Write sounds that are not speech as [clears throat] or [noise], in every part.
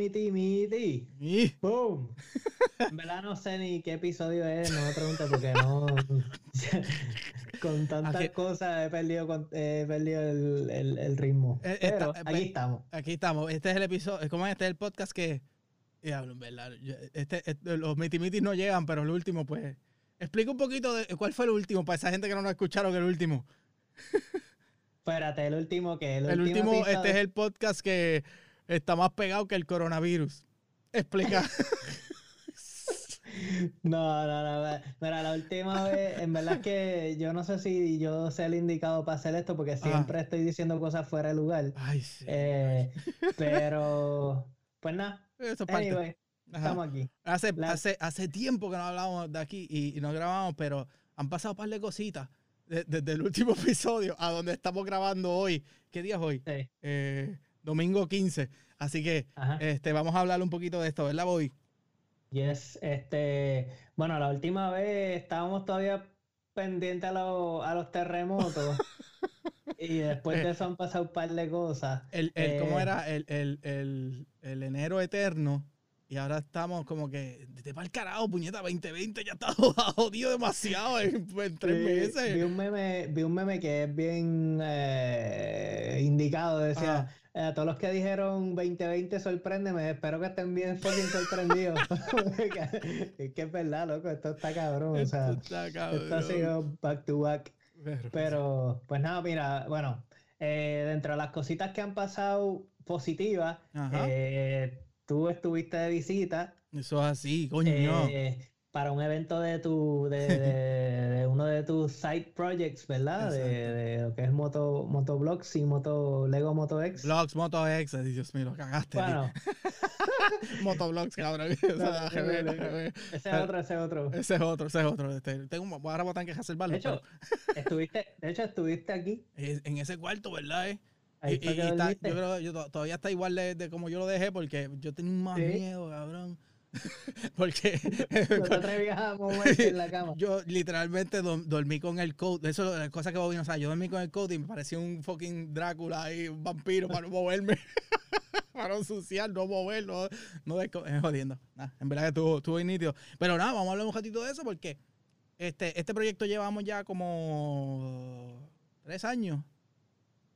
Miti Miti. Y- Boom. [laughs] En verdad no sé ni qué episodio es, no me preguntes porque no. [laughs] con tantas Aquí- cosas he perdido, con- he perdido el, el- el ritmo. Eh, Pero esta- aquí estamos. Aquí estamos. Este es el episodio. ¿Cómo es? Este es el podcast que. Diablo, en verdad. Este, este- los mitimitis no llegan, pero el último, pues. Explica un poquito de cuál fue el último para esa gente que no lo escucharon el último. [laughs] Espérate, el último que el, El último, este episodio- es el podcast que está más pegado que el coronavirus. Explica. [laughs] No, no, no. Mira, la última vez, en verdad es que yo no sé si yo sé el indicado para hacer esto porque siempre estoy diciendo cosas fuera de lugar. Ay, sí. Eh, [laughs] pero, pues nada. Eso es parte. Anyway, Ajá. estamos aquí. Hace, La- hace, hace tiempo que no hablábamos de aquí y, y no grabamos, pero han pasado un par de cositas de- desde el último [laughs] episodio a donde estamos grabando hoy. ¿Qué día es hoy? Sí. Eh, domingo 15. Así que Ajá. este, vamos a hablar un poquito de esto, ¿verdad, Boy? Yes, este, bueno, la última vez estábamos todavía pendientes a, los- a los terremotos [laughs] y después de eso han pasado un par de cosas. El, el- ¿Cómo Eh, era? El, el, el, el enero eterno. Y ahora estamos como que, de para el carajo, puñeta, 2020 ya está [laughs] jodido demasiado en, en tres meses. Vi un meme, vi un meme que es bien eh, indicado, decía, Ajá. eh, a todos los que dijeron 2020 sorpréndeme, espero que estén bien fucking sorprendidos. [laughs] [laughs] es que es verdad, loco, esto está cabrón, o sea, Esto está esto ha cabrón. sido back to back. Pero- Pero, pues nada, mira, bueno, eh, dentro de las cositas que han pasado positivas, eh, tú estuviste de visita Eso es así, coño. eh, para un evento de tu, de, de- [laughs] de uno de tus side projects, ¿verdad? De, de lo que es moto, motoblogs y moto, Lego Moto X. Vlogs, Moto X, Dios mío, lo cagaste. Bueno, [laughs] Motovlogs, cabrón. [laughs] no, no, no, no. ese ese es otro, ese es otro. es otro, ese es otro. Este, tengo, un- ahora voy a tener que reservarlo. De hecho, estuviste, de hecho, estuviste aquí. pero en ese cuarto, ¿verdad? eh? Ahí Y- está- yo creo que yo todavía está igual de, de como yo lo dejé porque yo tenía más Sí. miedo, cabrón. [laughs] porque No te atrevías a moverte en la cama. yo literalmente do- dormí con el coat. Eso es la cosa que Bobby no sabe. Yo dormí con el coat y me parecía un fucking Drácula ahí, un vampiro para no moverme. [laughs] para no ensuciar, no mover, no, no eh, jodiendo. Nah, en verdad que estuvo, estuvo nítido. Pero nada, vamos a hablar un ratito de eso porque este, este proyecto llevamos ya como tres años.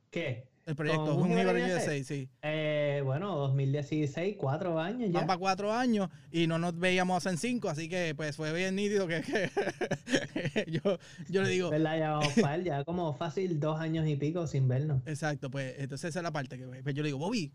¿Qué? El proyecto, ¿Con de seis, sí. Eh, bueno, 2016, cuatro años ya. Van para cuatro años y no nos veíamos hace cinco, así que pues fue bien nítido que, que [laughs] yo, yo le digo, ¿Verdad? Ya vamos para él, ya como fácil dos años y pico sin vernos. exacto, pues entonces esa es la parte que pues, yo le digo, Bobby,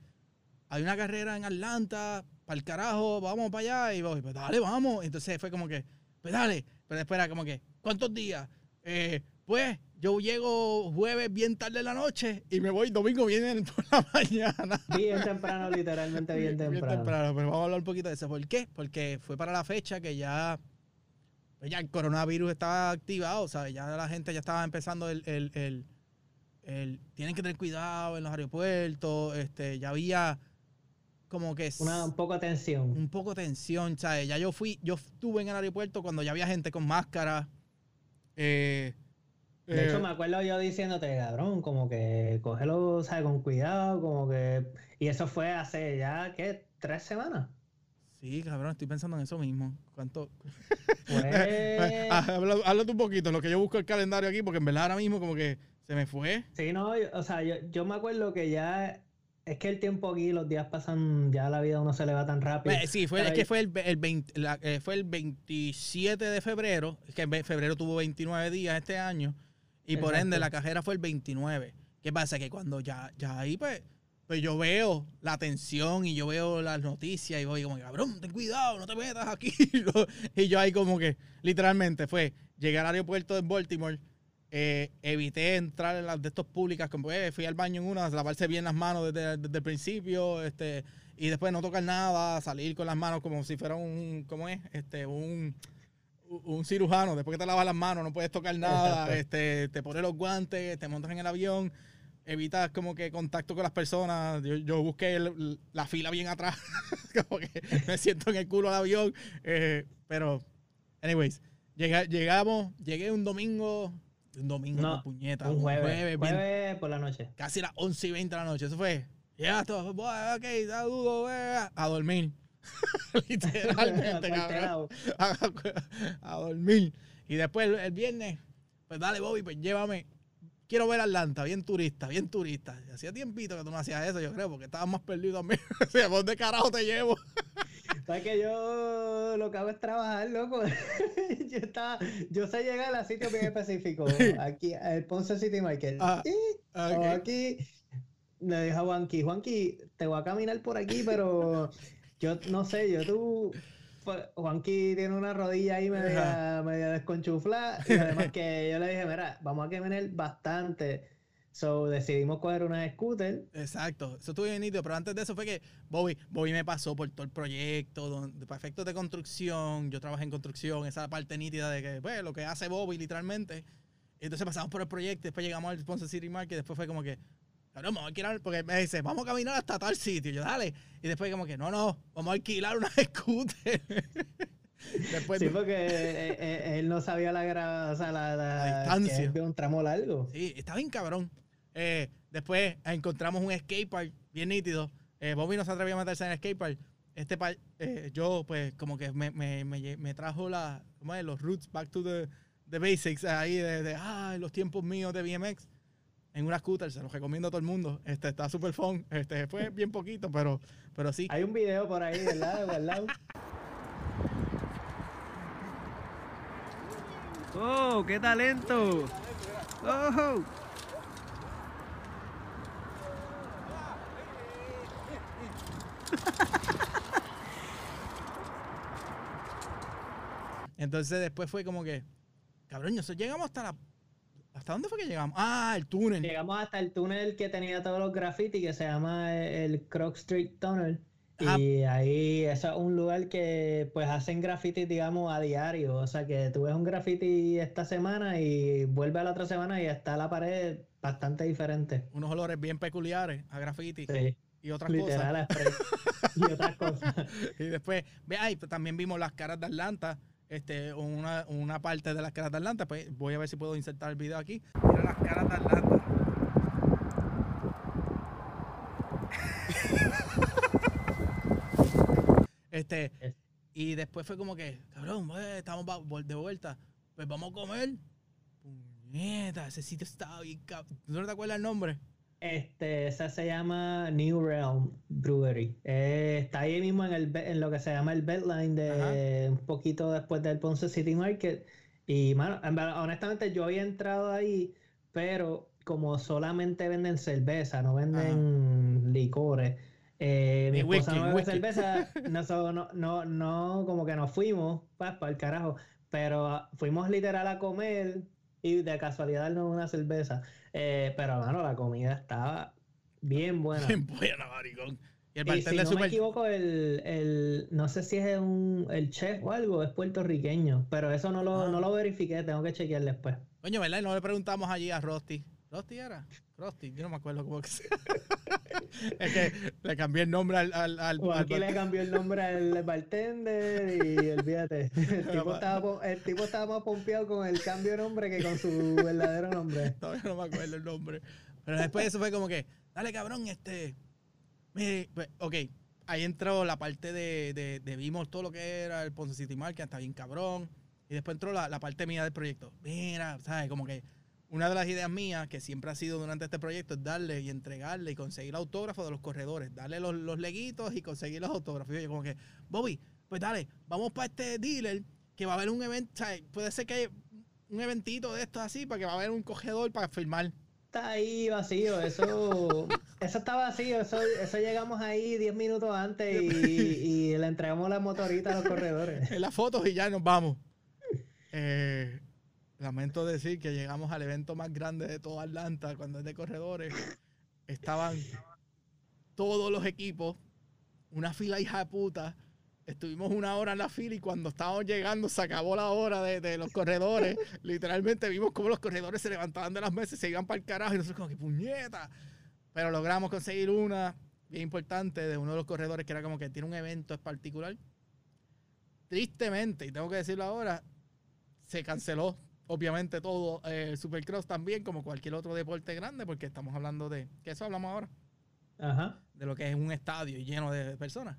hay una carrera en Atlanta, para el carajo, vamos para allá y Bobby, pues dale, vamos. Entonces fue como que, pues dale, pero espera, como que, ¿cuántos días? Eh, pues yo llego jueves bien tarde en la noche y me voy domingo bien [laughs] por la mañana. Bien temprano, literalmente bien [laughs] temprano. pero vamos a hablar un poquito de eso. ¿Por qué? Porque fue para la fecha que ya, pues ya el coronavirus estaba activado, ¿sabes? Ya la gente ya estaba empezando el, el, el- el- tienen que tener cuidado en los aeropuertos, este, ya había como que Una, un poco de tensión. un poco de tensión, ¿sabes? Ya yo fui, yo estuve en el aeropuerto cuando ya había gente con máscara. eh, De hecho, eh, me acuerdo yo diciéndote, cabrón, como que cógelo, ¿sabes? Con cuidado, como que... Y eso fue hace ya, ¿qué? ¿Tres semanas? Sí, cabrón, estoy pensando en eso mismo. ¿Cuánto? [laughs] Habla- Háblate un poquito, lo que yo busco el calendario aquí, porque en verdad ahora mismo como que se me fue. Sí, no, yo- o sea, yo, yo me acuerdo que ya... Es que el tiempo aquí, los días pasan, ya la vida uno se le va tan rápido. Pues, sí, fue, es que fue el, el 20 la- eh, fue el 27 de febrero, es que en febrero tuvo 29 días este año, y por ende la cajera fue el 29. ¿Qué pasa? Que cuando ya, ya ahí, pues, pues yo veo la tensión y yo veo las noticias y voy como, cabrón, ten cuidado, no te metas aquí. [laughs] y yo ahí como que, literalmente, fue llegar al aeropuerto de Baltimore, eh, evité entrar en las de estos públicas, como eh, fui al baño en una, lavarse bien las manos desde, desde el principio, este, y después no tocar nada, salir con las manos como si fuera un, ¿cómo es? Este, un, un cirujano, después que te lavas las manos no puedes tocar nada, [laughs] este, te pones los guantes, te montas en el avión, evitas como que contacto con las personas, yo, yo busqué el- la fila bien atrás, [laughs] como que me siento en el culo del avión, eh, pero, anyways, llega- llegamos, llegué un domingo, Un domingo, No, puñeta. Un jueves. jueves, bien- jueves por la noche. casi las 11 y 20 de la noche. Eso fue. Ya, todo. "Bueno, Ok, saludos, eh", a dormir. [laughs] Literalmente, [laughs] cabrón. A, a dormir. Y después el, el viernes, pues dale, Bobby, pues llévame. Quiero ver Atlanta, bien turista, bien turista. Y hacía tiempito que tú no hacías eso, yo creo, porque estabas más perdido también. [laughs] o sea, ¿por dónde carajo te llevo? ¿Sabes que yo lo que hago es trabajar, loco? yo estaba, yo sé llegar a sitios bien específicos. Aquí, el Ponce City Market. Ah, Sí, o Ok. aquí le dije a Juanqui, Juanqui, te voy a caminar por aquí, pero yo no sé, yo tú. pues, Juanqui tiene una rodilla ahí media, media desconchuflada. Y [laughs] además que yo le dije, mira, vamos a caminar bastante. So decidimos coger una scooter. Exacto, eso estuvo bien nítido, pero antes de eso fue que Bobby, Bobby me pasó por todo el proyecto, donde, para efectos de construcción, yo trabajé en construcción, esa parte nítida de que, pues, lo que hace Bobby literalmente. Entonces pasamos por el proyecto, después llegamos al Sponsor City Market, después fue como que, cabrón, vamos a alquilar, porque me dice, vamos a caminar hasta tal sitio, yo, dale. Y después como que, no, no, vamos a alquilar una [laughs] scooter. después, Sí, porque eh, eh, él no sabía la, gra- o sea, la, la- La distancia. de un tramo largo. Sí, está bien cabrón. Eh, después encontramos un skate park bien nítido. Eh, Bobby no se atrevió a meterse en el skate park. Este park, eh, yo pues como que me, me, me, trajo la, ¿cómo es? los roots back to the, the basics ahí de, de ah, los tiempos míos de BMX. En una scooter, se los recomiendo a todo el mundo. Este está súper fun. Este fue bien poquito, pero, pero sí. Hay un video por ahí, ¿verdad? ¿verdad? ¡Oh, qué talento! ¡Oh! Entonces después fue como que, cabrón, nosotros llegamos hasta la... ¿Hasta dónde fue que llegamos? Ah, el túnel. Llegamos hasta el túnel que tenía todos los graffiti que se llama el Croc Street Tunnel. Ajá. Y ahí eso es un lugar que pues hacen graffiti, digamos, a diario. O sea que tú ves un graffiti esta semana y vuelve a la otra semana y está la pared bastante diferente. Unos olores bien peculiares a graffiti Sí, y otras cosas. literal spray. y otras cosas. [laughs] Y después, ve ahí, pues, también vimos las caras de Atlanta, este, una, una parte de las caras de Atlanta, pues voy a ver si puedo insertar el video aquí. Mira las caras de Atlanta. este, Es- y después fue como que, cabrón, estamos de vuelta, pues vamos a comer. Puñeta, ese sitio estaba bien cabrón. ¿Tú no te acuerdas el nombre? Este, esa se llama New Realm Brewery. Eh, está ahí mismo en, el, en lo que se llama el Bedline de un poquito después del Ponce City Market. Y, mano, honestamente yo había entrado ahí, pero como solamente venden cerveza, no venden licores. eh, mi esposa whisky, no bebe cerveza, [laughs] no, no, no, no, como que nos fuimos, pues, para el carajo. Pero fuimos literal a comer y de casualidad darnos una cerveza. Eh, pero, mano, la comida estaba bien buena. Bien buena, maricón. Y el Y si no me equivoco, el, el, no sé si es un, el chef o algo, es puertorriqueño, pero eso no lo, Ah. no lo verifiqué, tengo que chequear después. Coño, ¿verdad? Y no le preguntamos allí a Rusty. ¿Rusty era? Rusty, yo no me acuerdo cómo que se [laughs] Es que le cambié el nombre al... al, al, aquí le cambió el nombre al bartender y [laughs] olvídate. El tipo, estaba, el tipo estaba más pompeado con el cambio de nombre que con su [laughs] verdadero nombre. Todavía no me acuerdo el nombre. Pero después de eso fue como que, dale cabrón, este... Mire, pues, ok, ahí entró la parte de, de, de vimos todo lo que era el Ponce City Market, está bien cabrón. Y después entró la, la parte mía del proyecto. Mira, ¿sabes? Como que una de las ideas mías que siempre ha sido durante este proyecto es darle y entregarle y conseguir autógrafos de los corredores. Darle los, los leguitos y conseguir los autógrafos. Y yo como que, Bobby, pues dale, vamos para este dealer que va a haber un evento. Puede ser que haya un eventito de estos así, para que va a haber un cogedor para filmar. Está ahí vacío, eso, [laughs] eso está vacío, eso, eso llegamos ahí 10 minutos antes y, y le entregamos la motorita a los corredores. [laughs] en las fotos y ya nos vamos. Eh, lamento decir que llegamos al evento más grande de toda Atlanta, cuando es de corredores. Estaban todos los equipos, una fila hija de puta. Estuvimos una hora en la fila y cuando estábamos llegando se acabó la hora de, de los corredores. [laughs] Literalmente vimos cómo los corredores se levantaban de las mesas y se iban para el carajo y nosotros como que puñeta. Pero logramos conseguir una bien importante de uno de los corredores que era como que tiene un evento en particular tristemente, y tengo que decirlo ahora, se canceló obviamente todo eh, Supercross también, como cualquier otro deporte grande, porque estamos hablando de, que eso hablamos ahora, Ajá. de lo que es un estadio lleno de personas.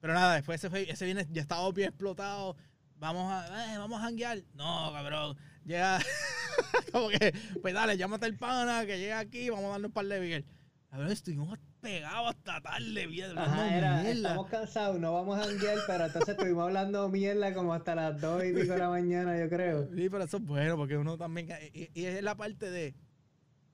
Pero nada, después ese, ese viene, ya estaba bien explotado. Vamos a, eh, vamos a janguear. No, cabrón. Llega, [laughs] como que, pues dale, llámate el pana que llega aquí, vamos a darnos un par de beer. Cabrón, estuvimos pegados hasta tarde, hablando Ajá, era, mierda. estamos cansados, no vamos a janguear, pero entonces estuvimos hablando mierda como hasta las dos y pico de la mañana, yo creo. Sí, pero eso es bueno, porque uno también. Y, y es la parte de,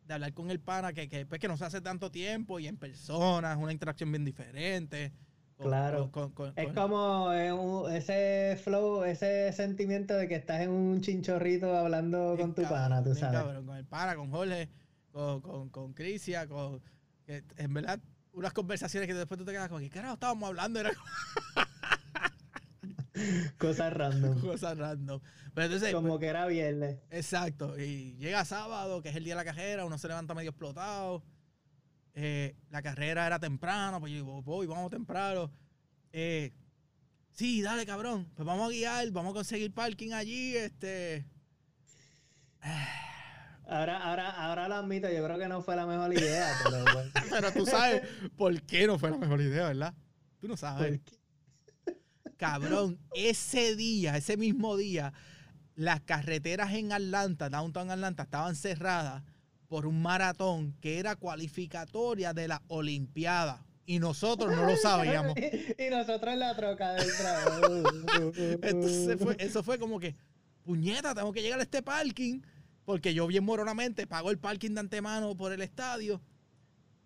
de hablar con el pana que, que, pues, que no se hace tanto tiempo y en persona, es una interacción bien diferente. con- Claro. con- con- Es como eh, ese flow, ese sentimiento de que estás en un chinchorrito hablando con tu cabrón, pana, tú sabes. cabrón, con el pana, con Jorge, con, con, con Crisia, con. Que en verdad, unas conversaciones que después tú te quedas con ¿qué carajo estábamos hablando? Era [laughs] Cosas random. cosas random. Pero entonces, Como que era viernes. Exacto. Y llega sábado, que es el día de la carrera, uno se levanta medio explotado. Eh, la carrera era temprano, pues yo digo, voy, vamos temprano. Eh, sí, dale, cabrón. Pues vamos a guiar, vamos a conseguir parking allí. Este. Ahora, ahora, ahora lo admito, yo creo que no fue la mejor idea, [laughs] pero bueno. [laughs] Pero tú sabes por qué no fue la mejor idea, ¿verdad? Tú no sabes. Cabrón, ese día, ese mismo día, las carreteras en Atlanta, downtown Atlanta, estaban cerradas por un maratón que era cualificatoria de la Olimpiada. Y nosotros no lo [laughs] sabíamos. y nosotros en la troca del trabajo. Entonces fue, eso fue como que, puñeta, tengo que llegar a este parking, porque yo bien moronamente pago el parking de antemano por el estadio.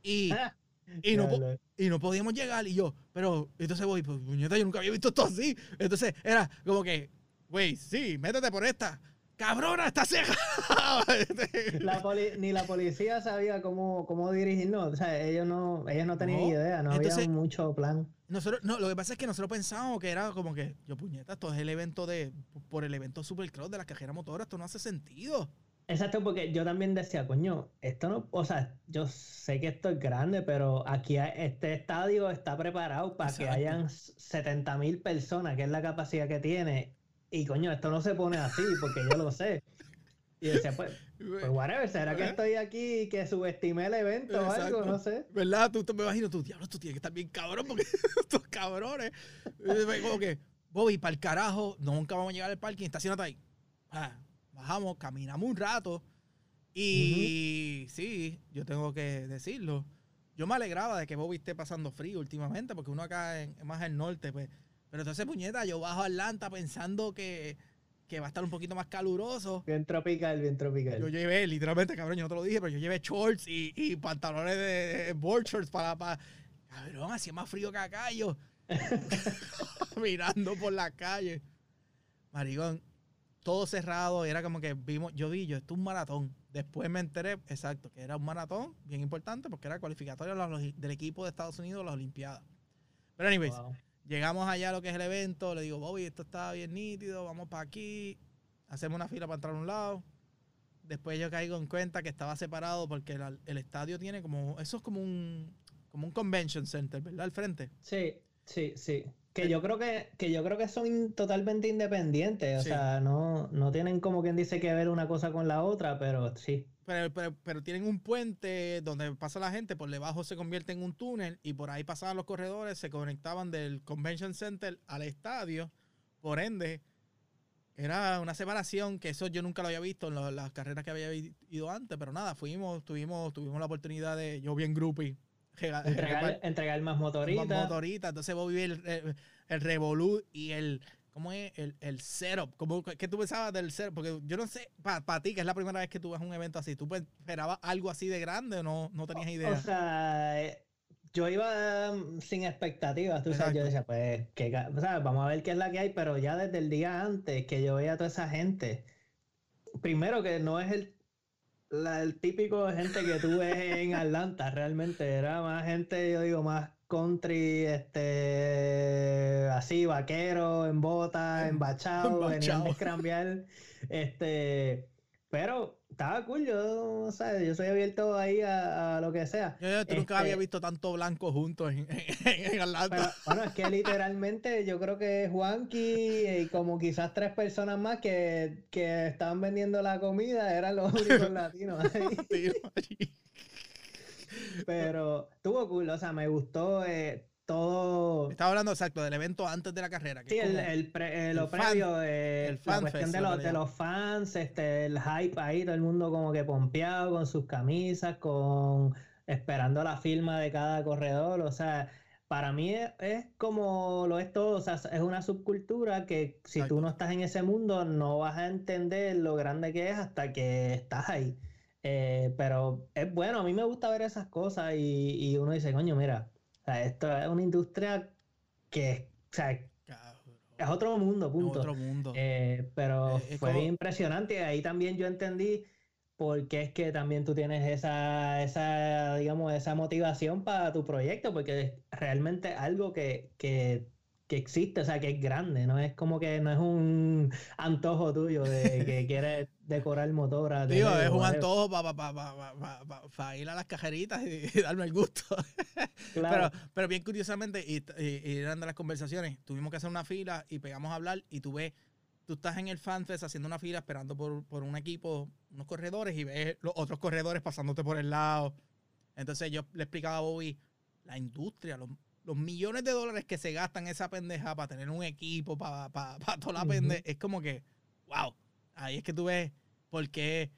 Y, [laughs] y no, y no podíamos llegar. Y yo, pero entonces voy, pues puñeta, yo nunca había visto esto así. Entonces era como que, güey, sí, métete por esta. Cabrona, está [laughs] poli- ni la policía sabía cómo, cómo dirigirnos. O sea, ellos no, ellos no tenían No. idea, no Entonces- había mucho plan. nosotros, no, lo que pasa es que nosotros pensábamos que era como que, yo puñeta, esto es el evento de, por el evento Supercross de la cajera motora, esto no hace sentido. Exacto, porque yo también decía, coño, esto no, o sea, yo sé que esto es grande, pero aquí este estadio está preparado para que Exacto. hayan 70 mil personas, que es la capacidad que tiene. Y coño, esto no se pone así, porque yo lo sé. Y decía, pues, [laughs] pues whatever, ¿será que Eh. estoy aquí y que subestimé el evento o algo? Exacto. No sé. ¿Verdad? Tú te me imagino, tú, diablo, tú tienes que estar bien cabrón porque [laughs] estos cabrones. Como que, Bobby, para el carajo, nunca vamos a llegar al parking, estacionate ahí. Ah, bajamos, caminamos un rato. Y sí, yo tengo que decirlo. Yo me alegraba de que Bobby esté pasando frío últimamente, porque uno acá en, más al norte, pues. Pero entonces, puñeta, yo bajo a Atlanta pensando que, que va a estar un poquito más caluroso. Bien tropical, bien tropical. Yo llevé, literalmente, cabrón, yo no te lo dije, pero yo llevé shorts y, y pantalones de, de board shorts para, para. Cabrón, hacía más frío que acá yo. [laughs] [laughs] Mirando por la calle. Marigón, todo cerrado, era como que vimos, yo vi, yo, esto es un maratón. Después me enteré, exacto, que era un maratón bien importante porque era cualificatorio del equipo de Estados Unidos a las Olimpiadas. Pero, anyways, Wow. Llegamos allá a lo que es el evento, le digo, Bobby, esto está bien nítido, vamos para aquí, hacemos una fila para entrar a un lado. Después yo caigo en cuenta que estaba separado porque el, el estadio tiene como, eso es como un, como un convention center, ¿verdad? Al frente. Sí, sí, sí. Que yo creo que, que yo creo que son totalmente independientes. O Sí. sea, no, no tienen como quien dice que ver una cosa con la otra, pero sí. Pero, pero, pero tienen un puente donde pasa la gente, por debajo se convierte en un túnel y por ahí pasaban los corredores, se conectaban del convention center al estadio. Por ende, era una separación que eso yo nunca lo había visto en lo- las carreras que había ido antes, pero nada, fuimos, tuvimos, tuvimos la oportunidad de, yo bien groupie, Entregar, regar- entregar más más motoritas. motorita, entonces vos vi el, el, el revolú y el, ¿cómo es? El, el setup, ¿Cómo, ¿qué tú pensabas del setup? Porque yo no sé, para ti, que es la primera vez que tú vas a un evento así, ¿tú pe- esperabas algo así de grande o no, no tenías idea? O sea, yo iba mm, sin expectativas, tú sabes, yo decía, pues, vamos a ver qué es la que hay, pero ya desde el día antes que yo veía a toda esa gente, primero que no es el, la- el típico de gente que tú ves en Atlanta, realmente, era más gente, yo digo, más country, este, así, vaquero, en bota, Em- [laughs] embachado, venían de escrambear, este... Pero estaba cool, yo, o sea, yo soy abierto ahí a, lo que sea. Yo, yo nunca había este visto tanto blanco juntos [laughs] en, en, Atlanta. bueno, es que literalmente yo creo que Juanqui y como quizás tres personas más que, que estaban vendiendo la comida eran los únicos [laughs] latinos ahí. Pero estuvo cool, o sea, me gustó. Eh, todo. Estaba hablando exacto del evento antes de la carrera. sí, el, el, eh, lo previo, eh, la cuestión de, los, de los fans, este, el hype ahí, todo el mundo como que pompeado con sus camisas, con esperando la firma de cada corredor. O sea, para mí es, como lo es todo, o sea, es una subcultura que si tú no estás en ese mundo no vas a entender lo grande que es hasta que estás ahí. Eh, pero es bueno, a mí me gusta ver esas cosas y, y uno dice, coño, mira, esto es una industria que, o sea, es otro mundo, punto. otro mundo. Eh, pero fue impresionante y ahí también yo entendí por qué es que también tú tienes esa, esa digamos, esa motivación para tu proyecto, porque es realmente algo que, que que existe, o sea, que es grande, no es como que no es un antojo tuyo de que [laughs] quieres decorar el motor. Digo, es un antojo para ir a las cajeritas y, darme el gusto. [laughs] pero, pero bien curiosamente, y, y, eran de las conversaciones, tuvimos que hacer una fila y pegamos a hablar y tú ves, tú estás en el FanFest haciendo una fila esperando por, por un equipo, unos corredores y ves los otros corredores pasándote por el lado. Entonces yo le explicaba a Bobby la industria, los los millones de dólares que se gastan esa pendeja para tener un equipo, para, para, toda la pendeja, es como que, wow, ahí es que tú ves por qué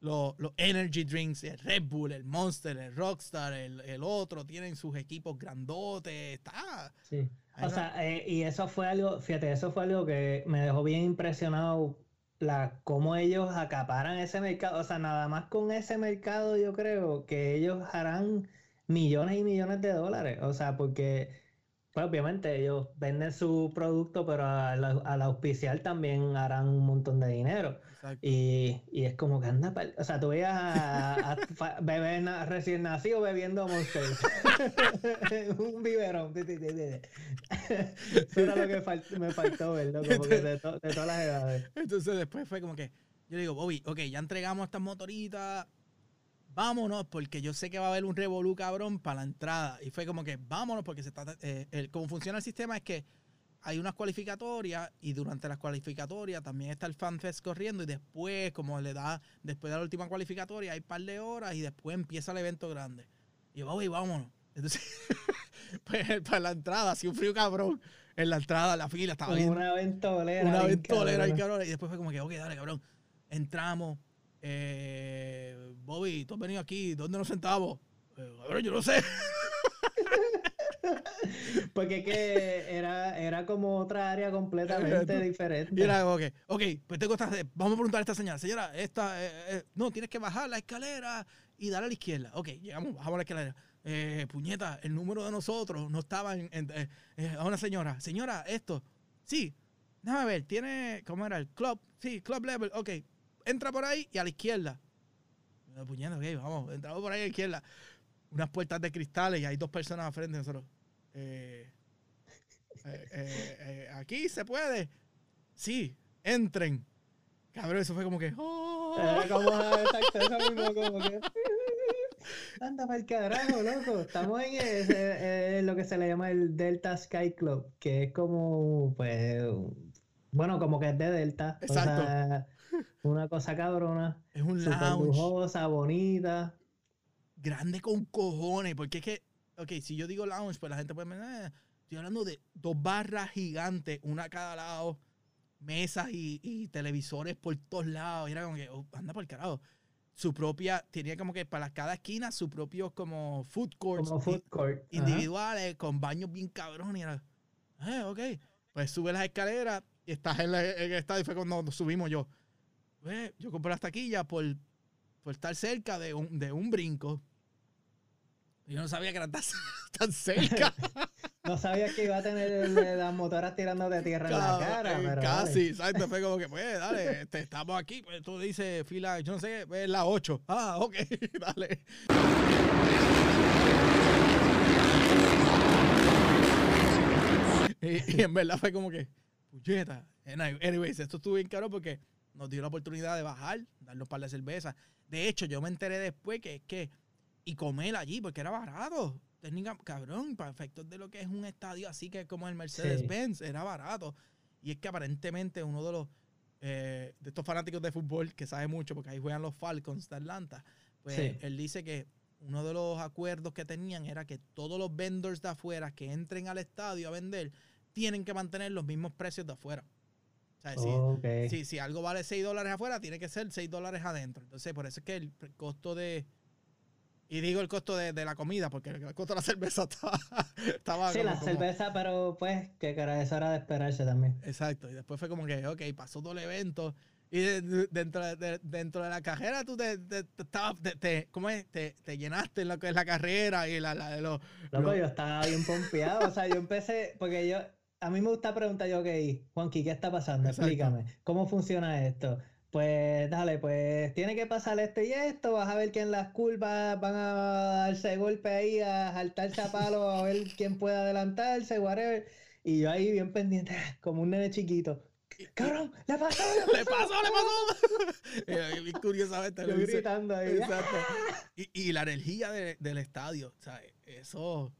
los, energy drinks, el Red Bull, el Monster, el Rockstar, el, otro, tienen sus equipos grandotes, está. Sí. O sea, eh, y eso fue algo, fíjate, eso fue algo que me dejó bien impresionado la cómo ellos acaparan ese mercado. O sea, nada más con ese mercado yo creo que ellos harán millones y millones de dólares. O sea, porque, pues obviamente ellos venden su producto, pero al, al auspiciar también harán un montón de dinero. Y, y, es como que anda, o sea, tú veías a, [laughs] bebés recién nacidos bebiendo Monster. [laughs] un biberón. [laughs] Eso era lo que me faltó ver, de, de todas las edades. Entonces después fue como que, yo digo, Bobby, ok, ya entregamos estas motoritas, vámonos, porque yo sé que va a haber un revolú cabrón para la entrada. Y fue como que vámonos, porque se está, eh, el, cómo funciona el sistema es que hay unas cualificatorias y durante las cualificatorias también está el FanFest corriendo y después, como le da, después de la última cualificatoria, hay un par de horas y después empieza el evento grande. Y yo, voy, vámonos. Entonces, [laughs] pues para la entrada, así un frío cabrón. En la entrada, la fila estaba bien. Una ventolera. Una ventolera, cabrón. Y después fue como que, ok, dale, cabrón. Entramos eh, Bobby, tú has venido aquí, ¿dónde nos sentamos? Eh, yo no sé. [laughs] Porque que era, era como otra área completamente diferente. Era ok, ok, pues tengo esta, vamos a preguntar a esta señora, señora, esta, eh, eh, no, tienes que bajar la escalera y dar a la izquierda. Ok, llegamos, bajamos la escalera. Eh, puñeta, el número de nosotros no estaba en, a una señora, señora, esto, sí, déjame ver, tiene, ¿cómo era? El club, sí, club level, ok, entra por ahí y a la izquierda. Puñeta, ok, vamos, entramos por ahí a la izquierda. Unas puertas de cristales y hay dos personas al frente de nosotros. Eh, eh, eh, aquí se puede. Sí, entren. Cabrón, eso fue como que. Oh". exacto, eso como que. [laughs] Anda para el carajo, loco. Estamos en, lo que se le llama el Delta Sky Club, que es como, pues, bueno, como que es de Delta. Exacto. Una cosa cabrona. Es un lounge. lujosa, bonita. Grande con cojones. Porque es que, ok, si yo digo lounge, pues la gente puede pensar, eh, estoy hablando de dos barras gigantes, una a cada lado, mesas y, televisores por todos lados. Y era como que, oh, anda por el carajo. Su propia, tenía como que para cada esquina su propio como food courts. Como food court. Individuales, con baños bien cabrones. Y era, eh, ok. Pues sube las escaleras y estás en, el estadio. Y fue cuando subimos yo yo compré las taquillas por, por estar cerca de un, de un brinco. Yo no sabía que era [laughs] tan, cerca. [laughs] no sabía que iba a tener las motoras tirando de tierra en la cara. Eh, casi, ¿sabes? Fue como que, pues, dale, este, estamos aquí. Pues, tú dices fila, yo no sé, es la 8. Ah, ok, [laughs] dale. Y, y, en verdad fue como que, puñeta. Anyways, esto estuvo bien caro porque nos dio la oportunidad de bajar, darnos un par de cervezas. De hecho, yo me enteré después que es que, y comer allí, porque era barato. Técnica, cabrón, para efectos de lo que es un estadio así que como el Mercedes-Benz, era barato. Y es que aparentemente uno de los eh, de estos fanáticos de fútbol que sabe mucho, porque ahí juegan los Falcons de Atlanta, pues él dice que uno de los acuerdos que tenían era que todos los vendors de afuera que entren al estadio a vender tienen que mantener los mismos precios de afuera. Sea, si, si, algo vale 6 dólares afuera, tiene que ser 6 dólares adentro. Entonces, por eso es que el costo de, y digo el costo de, la comida, porque el costo de la cerveza [laughs] estaba. estaba sí, la cerveza, pero pues, que era eso era de esperarse también. Exacto. Y después fue como que, ok, pasó todo el evento. Y dentro, de, dentro de la carrera tú te, te, ¿cómo es? Te, llenaste en lo que es la carrera y la, la de los... Loco, yo estaba bien pompeado. o sea, yo empecé, porque yo, a mí me gusta preguntar yo, ok, Juanqui, ¿qué está pasando? Explícame. ¿Cómo funciona esto? Pues dale, pues tiene que pasar esto y esto, vas a ver que en las curvas van a darse golpe ahí, a saltarse a palo, a ver quién puede adelantarse, whatever. Y yo ahí bien pendiente, [laughs] como un nene chiquito. ¡Cabrón! ¡Le pasó! ¡Le [laughs] pasó! ¡Le pasó! [laughs] y curiosamente yo gritando ahí. Exacto. Y, y la energía del estadio, ¿sabes? Eso...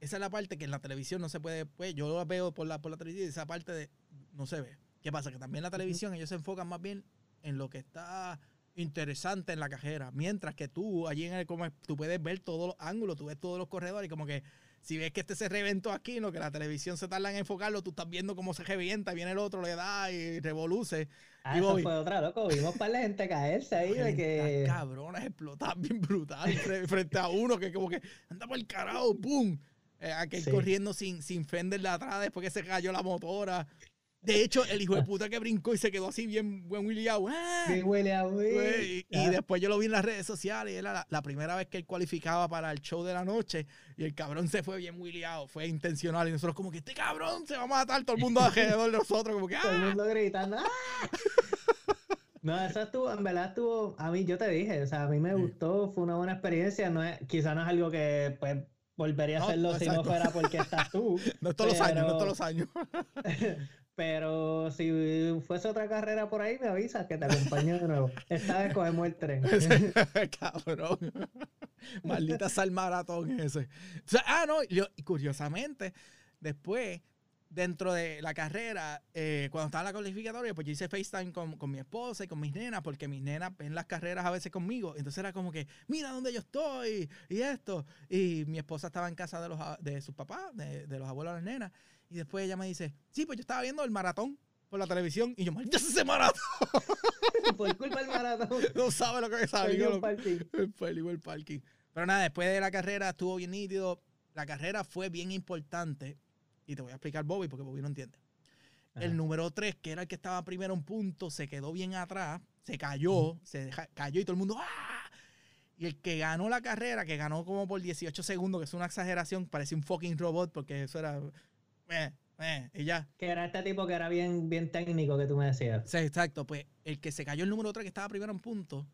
Esa es la parte que en la televisión no se puede... Pues yo lo veo por la, por la televisión y esa parte de, no se ve. ¿Qué pasa? Que también la televisión ellos se enfocan más bien en lo que está interesante en la cajera. Mientras que tú, allí en el como tú puedes ver todos los ángulos, tú ves todos los corredores y como que si ves que este se reventó aquí, lo que la televisión se tarda en enfocarlo, tú estás viendo cómo se revienta, viene el otro, le da y revoluce. Ah, y eso fue otra, loco. Vimos para la gente caerse ahí de que. Cabronas, explotar [laughs] bien brutal frente a uno que como que anda por el carajo, ¡pum! Eh, aquel corriendo sin, sin fender de atrás después que se cayó la motora. De hecho, el hijo de puta que brincó y se quedó así bien buen William. ¡ah! Bien William, y, y, después yo lo vi en las redes sociales. Y era la, primera vez que él cualificaba para el show de la noche. Y el cabrón se fue bien William. Fue intencional. Y nosotros, como que este cabrón se va a matar. Todo el mundo alrededor de nosotros. Como que, Todo el mundo ¡ah! gritando. ¡ah! No, eso estuvo, en verdad estuvo, a mí yo te dije, o sea, a mí me gustó, fue una buena experiencia, no es, quizá no es algo que pues volvería a hacerlo si no fuera porque estás tú. [laughs] no todos los años, no todos los años. [laughs] Pero si fuese otra carrera por ahí, me avisas que te acompaño de nuevo. Esta vez cogemos el tren. [laughs] Cabrón. Maldita sal maratón ese. ah, no, yo, curiosamente, después, dentro de la carrera, eh, cuando estaba en la cualificatoria, pues yo hice FaceTime con, con, mi esposa y con mis nenas, porque mis nenas ven las carreras a veces conmigo. Entonces era como que, mira dónde yo estoy y esto. Y mi esposa estaba en casa de, los, de sus papás, de, de los abuelos de las nenas. Y después ella me dice, sí, pues yo estaba viendo el maratón por la televisión. Y yo, maldita ese maratón. [laughs] por culpa del maratón. no sabe lo que El parking. El peligro el parking. Pero nada, después de la carrera estuvo bien nítido. La carrera fue bien importante. Y te voy a explicar Bobby porque Bobby no entiende. El número 3, que era el que estaba primero en punto, se quedó bien atrás, se cayó, se cayó y todo el mundo ¡ah! Y el que ganó la carrera, que ganó como por 18 segundos, que es una exageración, parecía un fucking robot porque eso era eh, eh, y ya. Que era este tipo que era bien, bien técnico que tú me decías. Sí, exacto. Pues el que se cayó el número 3, que estaba primero en punto,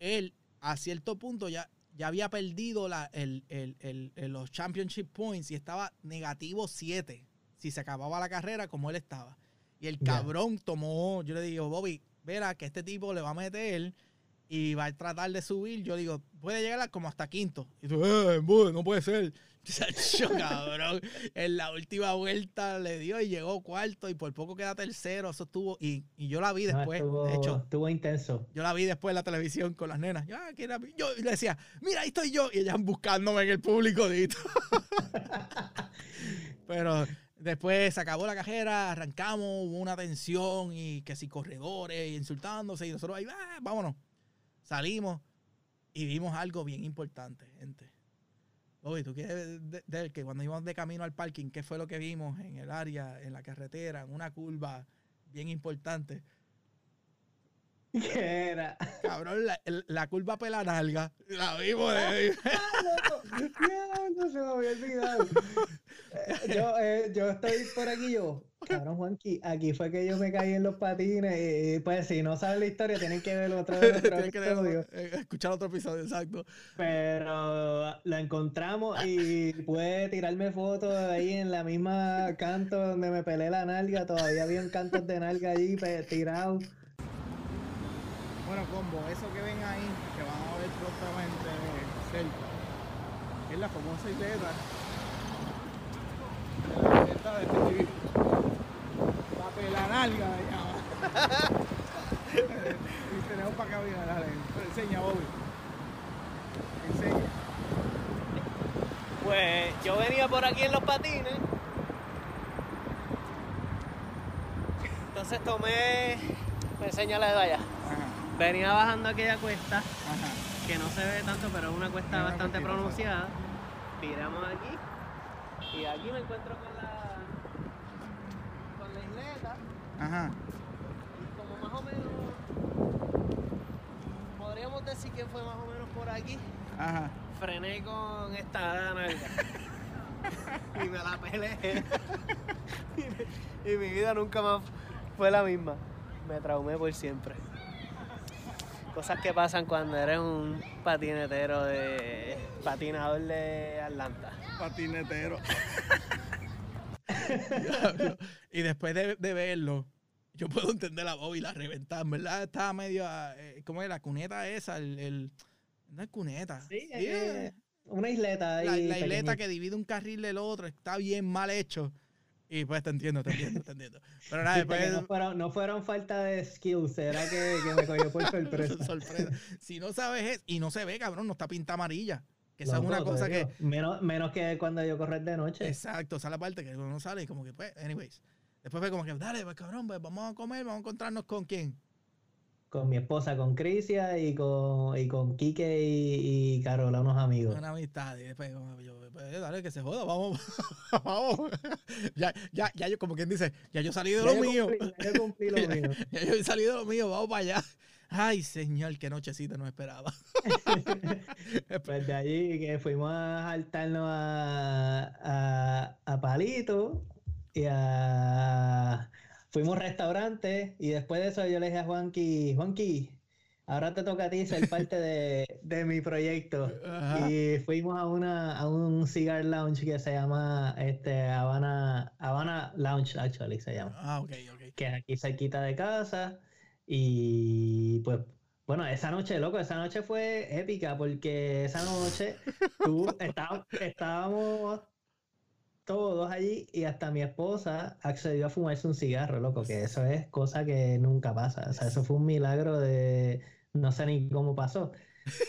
él a cierto punto ya, ya había perdido la, el, los championship points y estaba negativo 7 si se acababa la carrera como él estaba. Y el cabrón tomó, yo le digo, Bobby, verá que este tipo le va a meter y va a tratar de subir. Yo digo, puede llegar como hasta quinto. Y tú, eh, no puede ser. [laughs] cabrón. En la última vuelta le dio y llegó cuarto y por poco queda tercero. Eso estuvo. Y, y yo la vi después. de hecho, estuvo intenso. Yo la vi después en la televisión con las nenas. Ya, Yo le decía, mira, ahí estoy yo. Y ellas buscándome en el público. [laughs] Pero después se acabó la cajera, arrancamos, hubo una tensión y que si corredores insultándose y nosotros ahí, ah, vámonos. Salimos y vimos algo bien importante, gente. Oye, ¿tú quieres ver que cuando íbamos de camino al parking, qué fue lo que vimos en el área, en la carretera, en una curva bien importante? ¿Qué era? Cabrón, la, la curva pela nalga. La vimos de. [laughs] no, no se me había olvidado. [laughs] Eh, yo, eh, yo estoy por aquí, yo. Cabrón, Juanqui, aquí fue que yo me caí en los patines. Y, pues, si no saben la historia, tienen que ver otro, [laughs] otro episodio. Que eh, escuchar otro episodio, exacto. Pero la encontramos y pude tirarme fotos ahí en la misma canto donde me pelé la nalga. Todavía había cantos de nalga allí pues, tirados. Bueno, combo, eso que ven ahí, que van a ver prontamente cerca, es la famosa isleta. La isleta de este La pelanalga la llama. y tenemos para caminar, dale. Enseña, Bobby. Enseña. Pues yo venía por aquí en los patines. Entonces tomé. Me enseña de allá. Ajá, Venía bajando aquella cuesta, ajá. que no se ve tanto, pero es una cuesta bastante pronunciada. Tiramos aquí. Y aquí me encuentro con la. con la isleta. Ajá. Y como más o menos. Podríamos decir que fue más o menos por aquí. Ajá. frené con esta nalga. [laughs] y me la peleé. y, [laughs] y mi vida nunca más fue la misma. Me traumé por siempre. Cosas que pasan cuando eres un patinetero de patinador de Atlanta. Patinetero. [laughs] Y después de, de verlo, yo puedo entender la Bobby la reventada, ¿verdad? Estaba medio. eh, ¿Cómo es la cuneta esa? El, el- no es cuneta. Sí, eh, una isleta ahí. la, la isleta que divide un carril del otro está bien mal hecho. Y pues te entiendo, te entiendo, te entiendo. Pero nada, después. no, fueron, no fueron falta de skills, era que, que me cogió por [laughs] sorpresa. sorpresa. Si no sabes es, y no se ve, cabrón, no está pinta amarilla. Que esa es una cosa que. Menos, menos que cuando yo correr de noche. Exacto, esa es la parte que uno sale y como que, pues, anyways. Después fue como que, dale, pues cabrón, pues vamos a comer, vamos a encontrarnos con quién. Con mi esposa, con Crisia y con, y con Quique y, y Carola, unos amigos. Una amistad. Y después, yo, pues, dale, que se joda, vamos, [laughs] vamos. ya, ya, ya yo, como quien dice, ya yo salí de Ya lo yo mío. cumplí, ya yo cumplí lo [laughs] mío. ya yo salí de lo mío, vamos para allá. Ay, señor, qué nochecita nos esperaba. [laughs] Pues de allí que fuimos a saltarnos a, a, a Palito y a... Fuimos a un restaurante y después de eso yo le dije a Juanqui, Juanqui, ahora te toca a ti ser parte de, de mi proyecto. Ajá. Y fuimos a, una, a un cigar lounge que se llama este, Habana, Habana Lounge, actually se llama Ah, ok, ok. que es aquí cerquita de casa. Y pues, bueno, esa noche, loco, esa noche fue épica porque esa noche tú, [laughs] estaba- estábamos todos allí y hasta mi esposa accedió a fumarse un cigarro, loco, que eso es cosa que nunca pasa. O sea, eso fue un milagro de no sé ni cómo pasó.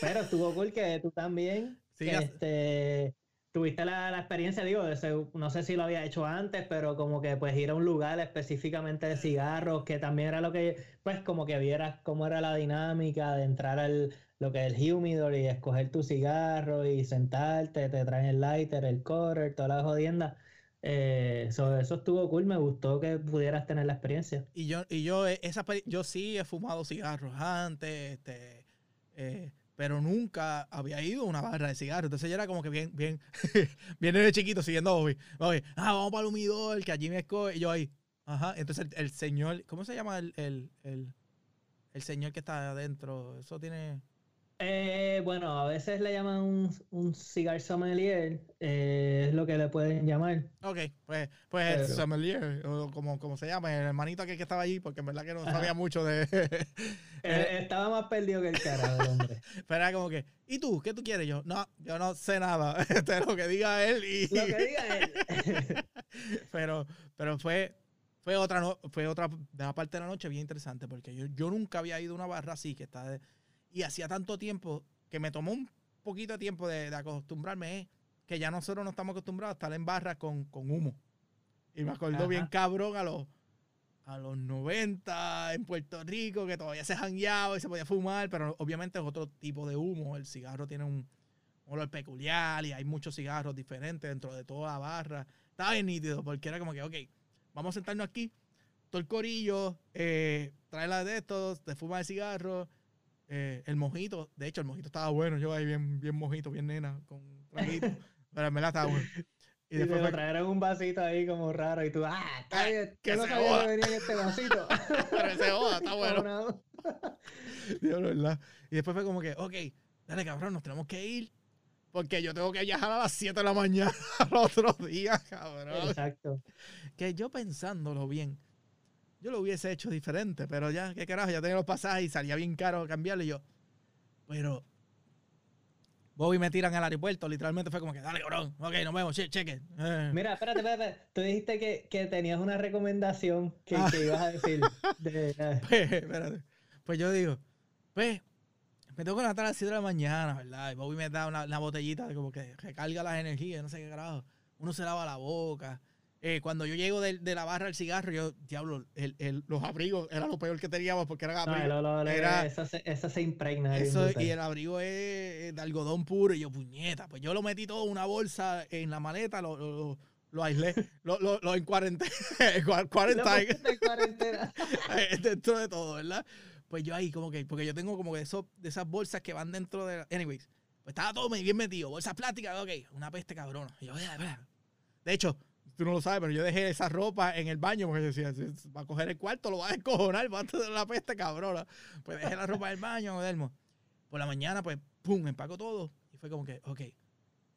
Pero estuvo cool que tú también Sí, este, tuviste la, la experiencia, digo, ese- no sé si lo había hecho antes, pero como que pues ir a un lugar específicamente de cigarros, que también era lo que, pues como que vieras cómo era la dinámica de entrar al lo que es el humidor y escoger tu cigarro y sentarte, te traen el lighter, el cutter, toda la jodienda. Eh, so, eso estuvo cool, me gustó que pudieras tener la experiencia. Y yo, y yo, eh, esa, yo sí he fumado cigarros antes, este, eh, pero nunca había ido a una barra de cigarros. Entonces yo era como que bien, bien, [laughs] bien de chiquito siguiendo a Bobby. Bobby, ah, vamos para el humidor, que allí me escoge. Y yo ahí, ajá. Entonces el, señor, ¿cómo se llama el, el, el señor que está adentro? Eso tiene. Eh, bueno, a veces le llaman un, un cigar sommelier, eh, es lo que le pueden llamar. Ok, pues, pues el Pero- sommelier, o como, como se llama, el hermanito aquel que estaba allí, porque en verdad que no Ajá. sabía mucho de. [laughs] Eh, estaba más perdido que el carajo, el hombre. [laughs] Pero era como que, ¿y tú? ¿Qué tú quieres? Yo, no, yo no sé nada. [laughs] Este, lo que diga él y. Lo que diga él. pero, pero fue, fue otra no- fue otra de la parte de la noche bien interesante porque yo, yo nunca había ido a una barra así que está de- y hacía tanto tiempo que me tomó un poquito de tiempo de, de acostumbrarme eh, que ya nosotros no estamos acostumbrados a estar en barras con, con humo. Y me acuerdo Ajá. bien cabrón a los a los 90 en Puerto Rico que todavía se jangueaba y se podía fumar, pero obviamente es otro tipo de humo. El cigarro tiene un olor peculiar y hay muchos cigarros diferentes dentro de toda la barra. Estaba bien nítido porque era como que, ok, vamos a sentarnos aquí, todo el corillo, eh, trae la de estos, de fumar el cigarro, eh, el mojito. De hecho, el mojito estaba bueno. Yo ahí bien, bien mojito, bien nena, con traguito. [laughs] pero en verdad estaba bueno. Y Y después fue- trajeron un vasito ahí como raro y tú, ah, está Ah, bien, que no se sabía que venía en este vasito. [laughs] pero ese joda, está [laughs] bueno. Diablo, ¿verdad? Y después fue como que, ok, dale cabrón, nos tenemos que ir. Porque yo tengo que viajar a las 7 de la mañana al otro día, cabrón. Exacto. Que yo pensándolo bien, yo lo hubiese hecho diferente, pero ya, qué carajo, ya tenía los pasajes y salía bien caro cambiarlo y yo. Pero Bobby me tiran al aeropuerto, literalmente fue como que, dale, cabrón, ok, nos vemos, che, cheque. Eh. Mira, espérate, espérate. Tú dijiste que, que tenías una recomendación que, Ah. que ibas a decir. de- [laughs] eh, Pues, espérate. Pues yo digo, pues, me tengo que levantar a las 7 de la mañana, ¿verdad? Y Bobby me da una, una botellita de como que recarga las energías, no sé qué carajo. Uno se lava la boca. Eh, cuando yo llego de, de la barra al cigarro, yo, diablo, el- el- los abrigos era lo peor que teníamos porque eran no, abrigos. lo- lo- lo- era- eso, se, eso se impregna. Eso, y el abrigo es de algodón puro. Y yo, puñeta, pues yo lo metí todo en una bolsa en la maleta, lo, lo, aislé, lo, lo, lo [laughs] en cuarentena, cuarentena, [laughs] dentro de todo, ¿verdad? Pues yo ahí como que, porque yo tengo como que eso, de esas bolsas que van dentro de... la- Anyways, pues estaba todo bien metido, bolsas plásticas, ok, una peste cabrona. Y yo. De hecho, tú no lo sabes, pero yo dejé esa ropa en el baño porque decía, "Si va a coger el cuarto, lo va a descojonar, va a tener la peste cabrona. Pues dejé la ropa en el baño, Delmo. Por la mañana, pues, pum, empaco todo. Y fue como que, ok,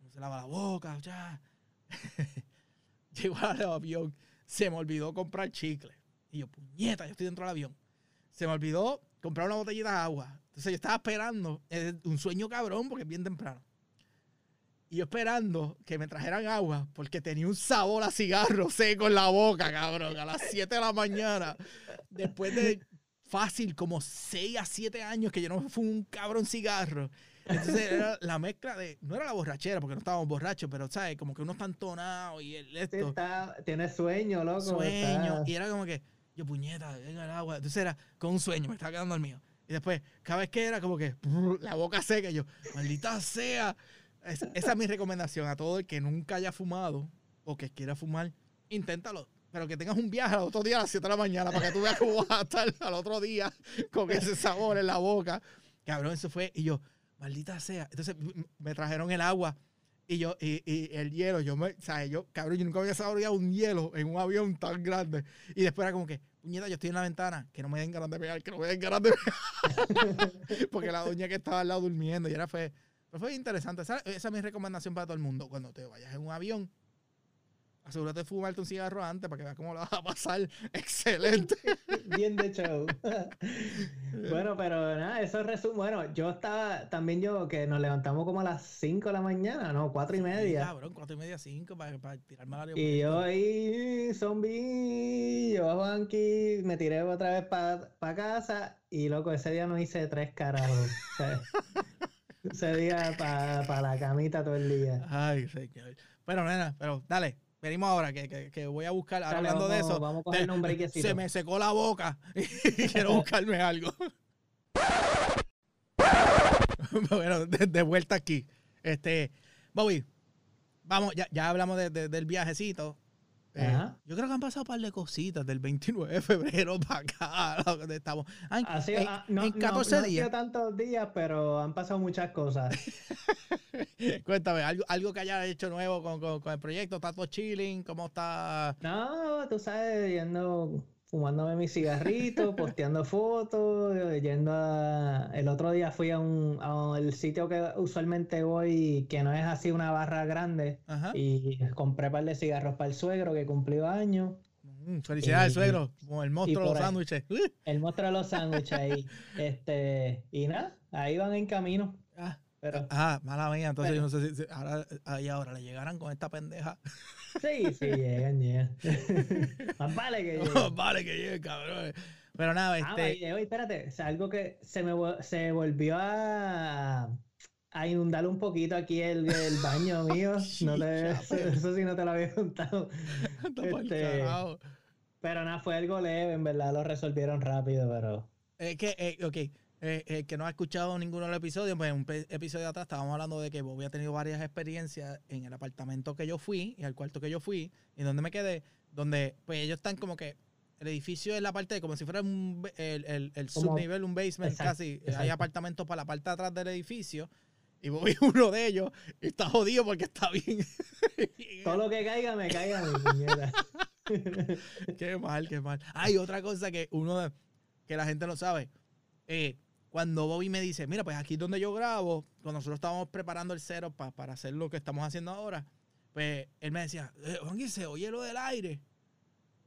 uno se lava la boca, ya. [laughs] Llego al avión, se me olvidó comprar chicle. Y yo, puñeta, yo estoy dentro del avión. Se me olvidó comprar una botellita de agua. Entonces yo estaba esperando, es un sueño cabrón porque es bien temprano. Y yo esperando que me trajeran agua porque tenía un sabor a cigarro seco en la boca, cabrón, a las 7 de la mañana. Después de fácil, como 6 a 7 años que yo no fui un cabrón cigarro. Entonces era la mezcla de, no era la borrachera porque no estábamos borrachos, pero sabes, como que uno está entonado y el Sí, esto está- tienes sueño, loco. sueño. está- Y era como que, yo puñeta, venga el agua. Entonces era con un sueño, me estaba quedando el mío. Y después, cada vez que era como que brr, [laughs] la boca seca, y yo, maldita sea. Es- esa es mi recomendación a todo el que nunca haya fumado o que quiera fumar, inténtalo. Pero que tengas un viaje al otro día a las 7 de la mañana para que tú veas cómo vas a estar al otro día con ese sabor en la boca. Cabrón, eso fue. Y yo, maldita sea. Entonces me trajeron el agua y yo, y, y el hielo, yo me, sea, yo, cabrón, yo nunca había saboreado un hielo en un avión tan grande. Y después era como que, puñeta, yo estoy en la ventana, que no me den ganas de pegar, que no me den ganas de pegar. [laughs] Porque la doña que estaba al lado durmiendo, y era fue, pero fue interesante. Esa, esa es mi recomendación para todo el mundo. Cuando te vayas en un avión, asegúrate de fumarte un cigarro antes para que veas cómo lo vas a pasar. [laughs] Excelente. [laughs] Bien de show. [laughs] bueno, pero nada, eso resume. Bueno, yo estaba también yo que nos levantamos como a las 5 de la mañana, no, 4 y media. cabrón, cuatro y media, cinco, para, para tirarme al Y aeropuerto. yo ahí, zombie, yo Juanqui, me tiré otra vez para casa y loco, ese día no hice tres carajos. Ese día para la camita todo el día. Ay, señor. Bueno, nena, pero dale, venimos ahora, que, que, que voy a buscar, Dale, hablando de eso. Vamos a te- un se me secó la boca y [laughs] quiero buscarme algo. [laughs] bueno, de, de vuelta aquí. Este, Bobby, vamos, ya, ya hablamos de- de- del viajecito. Eh, yo creo que han pasado un par de cositas del 29 de febrero [laughs] para acá. donde estamos. Ay, Ha sido- en, ah, no, en no- 14 no han sido días. tantos días, pero han pasado muchas cosas. [laughs] Cuéntame, algo, algo que haya hecho nuevo con, con- con el proyecto. ¿Está todo chilling? ¿Cómo está? No, tú sabes, yendo, fumándome mis cigarritos, [laughs] posteando fotos, yendo a... El otro día fui a un a el sitio que usualmente voy, que no es así una barra grande, Ajá. y compré un par de cigarros para el suegro que cumplió años. Mm, felicidades, y- suegro. Como el monstruo de los sándwiches. Él muestra los sándwiches ahí. [laughs] Este, y nada, ahí van en camino. Ah, Pero ah, mala mía. Entonces yo no sé si, si ahora, ahí ahora le llegarán con esta pendeja. sí, sí, [laughs] llegan, llegan. [laughs] Más vale que lleguen. vale que llegue, cabrón. Pero nada, Ah, este. the way, espérate, o sea, algo que se me se volvió a, a inundar un poquito aquí el, el baño [laughs] mío. No te- eso, eso sí no te lo había contado. este-. Pero nada, fue algo leve, en verdad lo resolvieron rápido, pero. Es que, eh, ok, eh, el que no ha escuchado ninguno de los episodios, pues en un episodio atrás estábamos hablando de que Bobby ha tenido varias experiencias en el apartamento que yo fui y al cuarto que yo fui y donde me quedé, donde pues ellos están como que el edificio es la parte de como si fuera un, el, el, el subnivel, un basement Exacto, casi. Hay exacto. apartamentos para la parte de atrás del edificio y Bobby es uno de ellos y está jodido porque está bien. [laughs] Todo lo que caiga, me caiga mi. [laughs] Qué mal, qué mal. Hay otra cosa que uno que la gente no sabe. Eh, cuando Bobby me dice, mira, pues aquí es donde yo grabo, cuando nosotros estábamos preparando el cero pa- para hacer lo que estamos haciendo ahora, pues él me decía, eh, se oye lo del aire.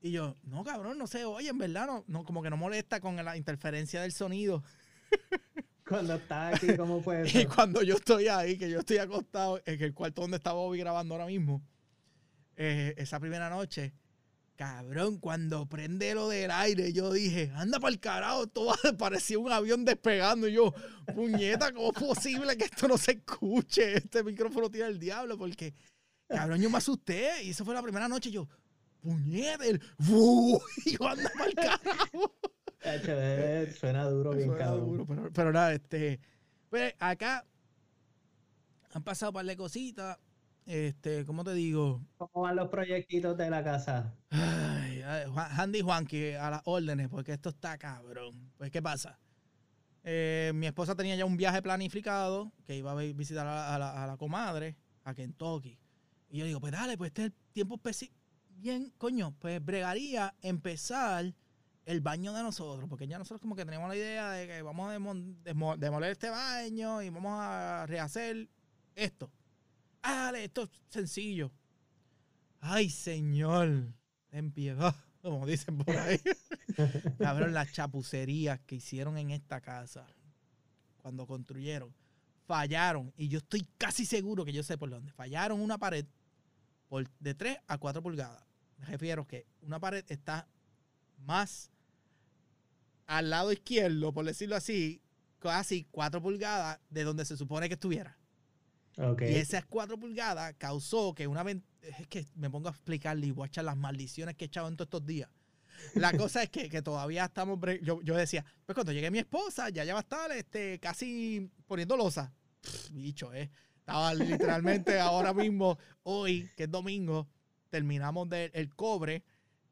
Y yo, no, cabrón, no se oye, en verdad, no, no, como que no molesta con la interferencia del sonido. [laughs] Cuando estás aquí, ¿cómo fue [laughs] Y cuando yo estoy ahí, que yo estoy acostado en el cuarto donde estaba Bobby grabando ahora mismo, eh, esa primera noche, cabrón, cuando prende lo del aire, yo dije, anda para el carajo, todo [laughs] parecía un avión despegando. Y yo, puñeta, ¿cómo es posible que esto no se escuche? Este micrófono tiene el diablo, porque, cabrón, yo me asusté. Y eso fue la primera noche. Yo, puñeta, el, [laughs] y yo anda para el carajo. Eh, suena duro, bien Suena cabrón. duro, pero, pero nada, este, pues acá han pasado un par de cositas. Este, ¿cómo te digo? ¿Cómo van los proyectitos de la casa? Ay, ay, Juan- Handy Juan, que a las órdenes, porque esto está cabrón. Pues, ¿qué pasa? Eh, mi esposa tenía ya un viaje planificado, que iba a vi- visitar a la, a la- a la comadre, a Kentucky. Y yo digo, pues dale, pues este es el tiempo específico. Bien, coño, pues bregaría empezar el baño de nosotros, porque ya nosotros como que teníamos la idea de que vamos a demo- demo- demoler este baño y vamos a rehacer esto. Ah, dale, esto es sencillo. Ay, señor, ten piedad, como dicen por ahí. [laughs] Cabrón, las chapucerías que hicieron en esta casa cuando construyeron, fallaron. Y yo estoy casi seguro que yo sé por dónde. Fallaron una pared por, de 3 a 4 pulgadas. Me refiero que una pared está más al lado izquierdo, por decirlo así, casi 4 pulgadas de donde se supone que estuviera. Ok. Y esas 4 pulgadas causó que una vez, es que me pongo a explicarle y voy a echar las maldiciones que he echado en todos estos días. La [laughs] cosa es que, que todavía estamos, yo, yo decía, pues cuando llegue mi esposa, ya ya va a estar este, casi poniendo losa. Pff, bicho, eh. Estaba literalmente [laughs] ahora mismo, hoy, que es domingo, terminamos del el cobre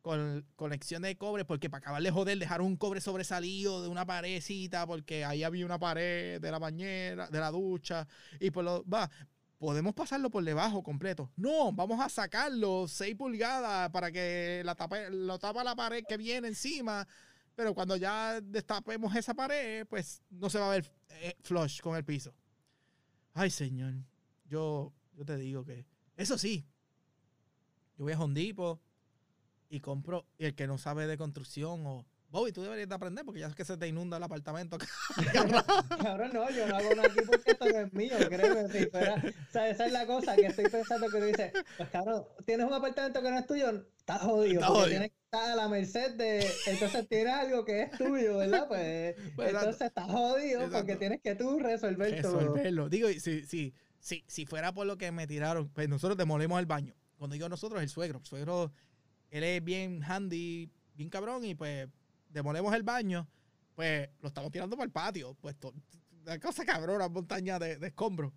con conexión de cobre, porque para acabar de joder, dejaron un cobre sobresalido de una paredcita, porque ahí había una pared de la bañera, de la ducha, y por lo va, podemos pasarlo por debajo completo. No, vamos a sacarlo 6 pulgadas para que la tape, lo tapa la pared que viene encima. Pero cuando ya destapemos esa pared, pues no se va a ver eh, flush con el piso. Ay, señor. Yo, yo te digo que. Eso sí. Yo voy a Hondipo y compro. Y el que no sabe de construcción o. Bobby, tú deberías de aprender porque ya es que se te inunda el apartamento. [laughs] Cabrón, no, yo no hago nada aquí porque esto no es mío, créeme. Si fuera, o sea, esa es la cosa que estoy pensando que tú dices, pues cabrón, tienes un apartamento que no es tuyo, estás jodido, porque jodido. tienes que estar a la merced de, entonces tienes algo que es tuyo, ¿verdad? Pues, Pues, entonces estás jodido porque tienes que tú resolver todo. resolverlo. Digo, y si, si, si, si fuera por lo que me tiraron, pues nosotros demolemos el baño. Cuando digo nosotros, el suegro. El suegro, él es bien handy, bien cabrón, y pues demolemos el baño, pues lo estamos tirando para el patio. Pues una cosa cabrona, montaña de, de escombros.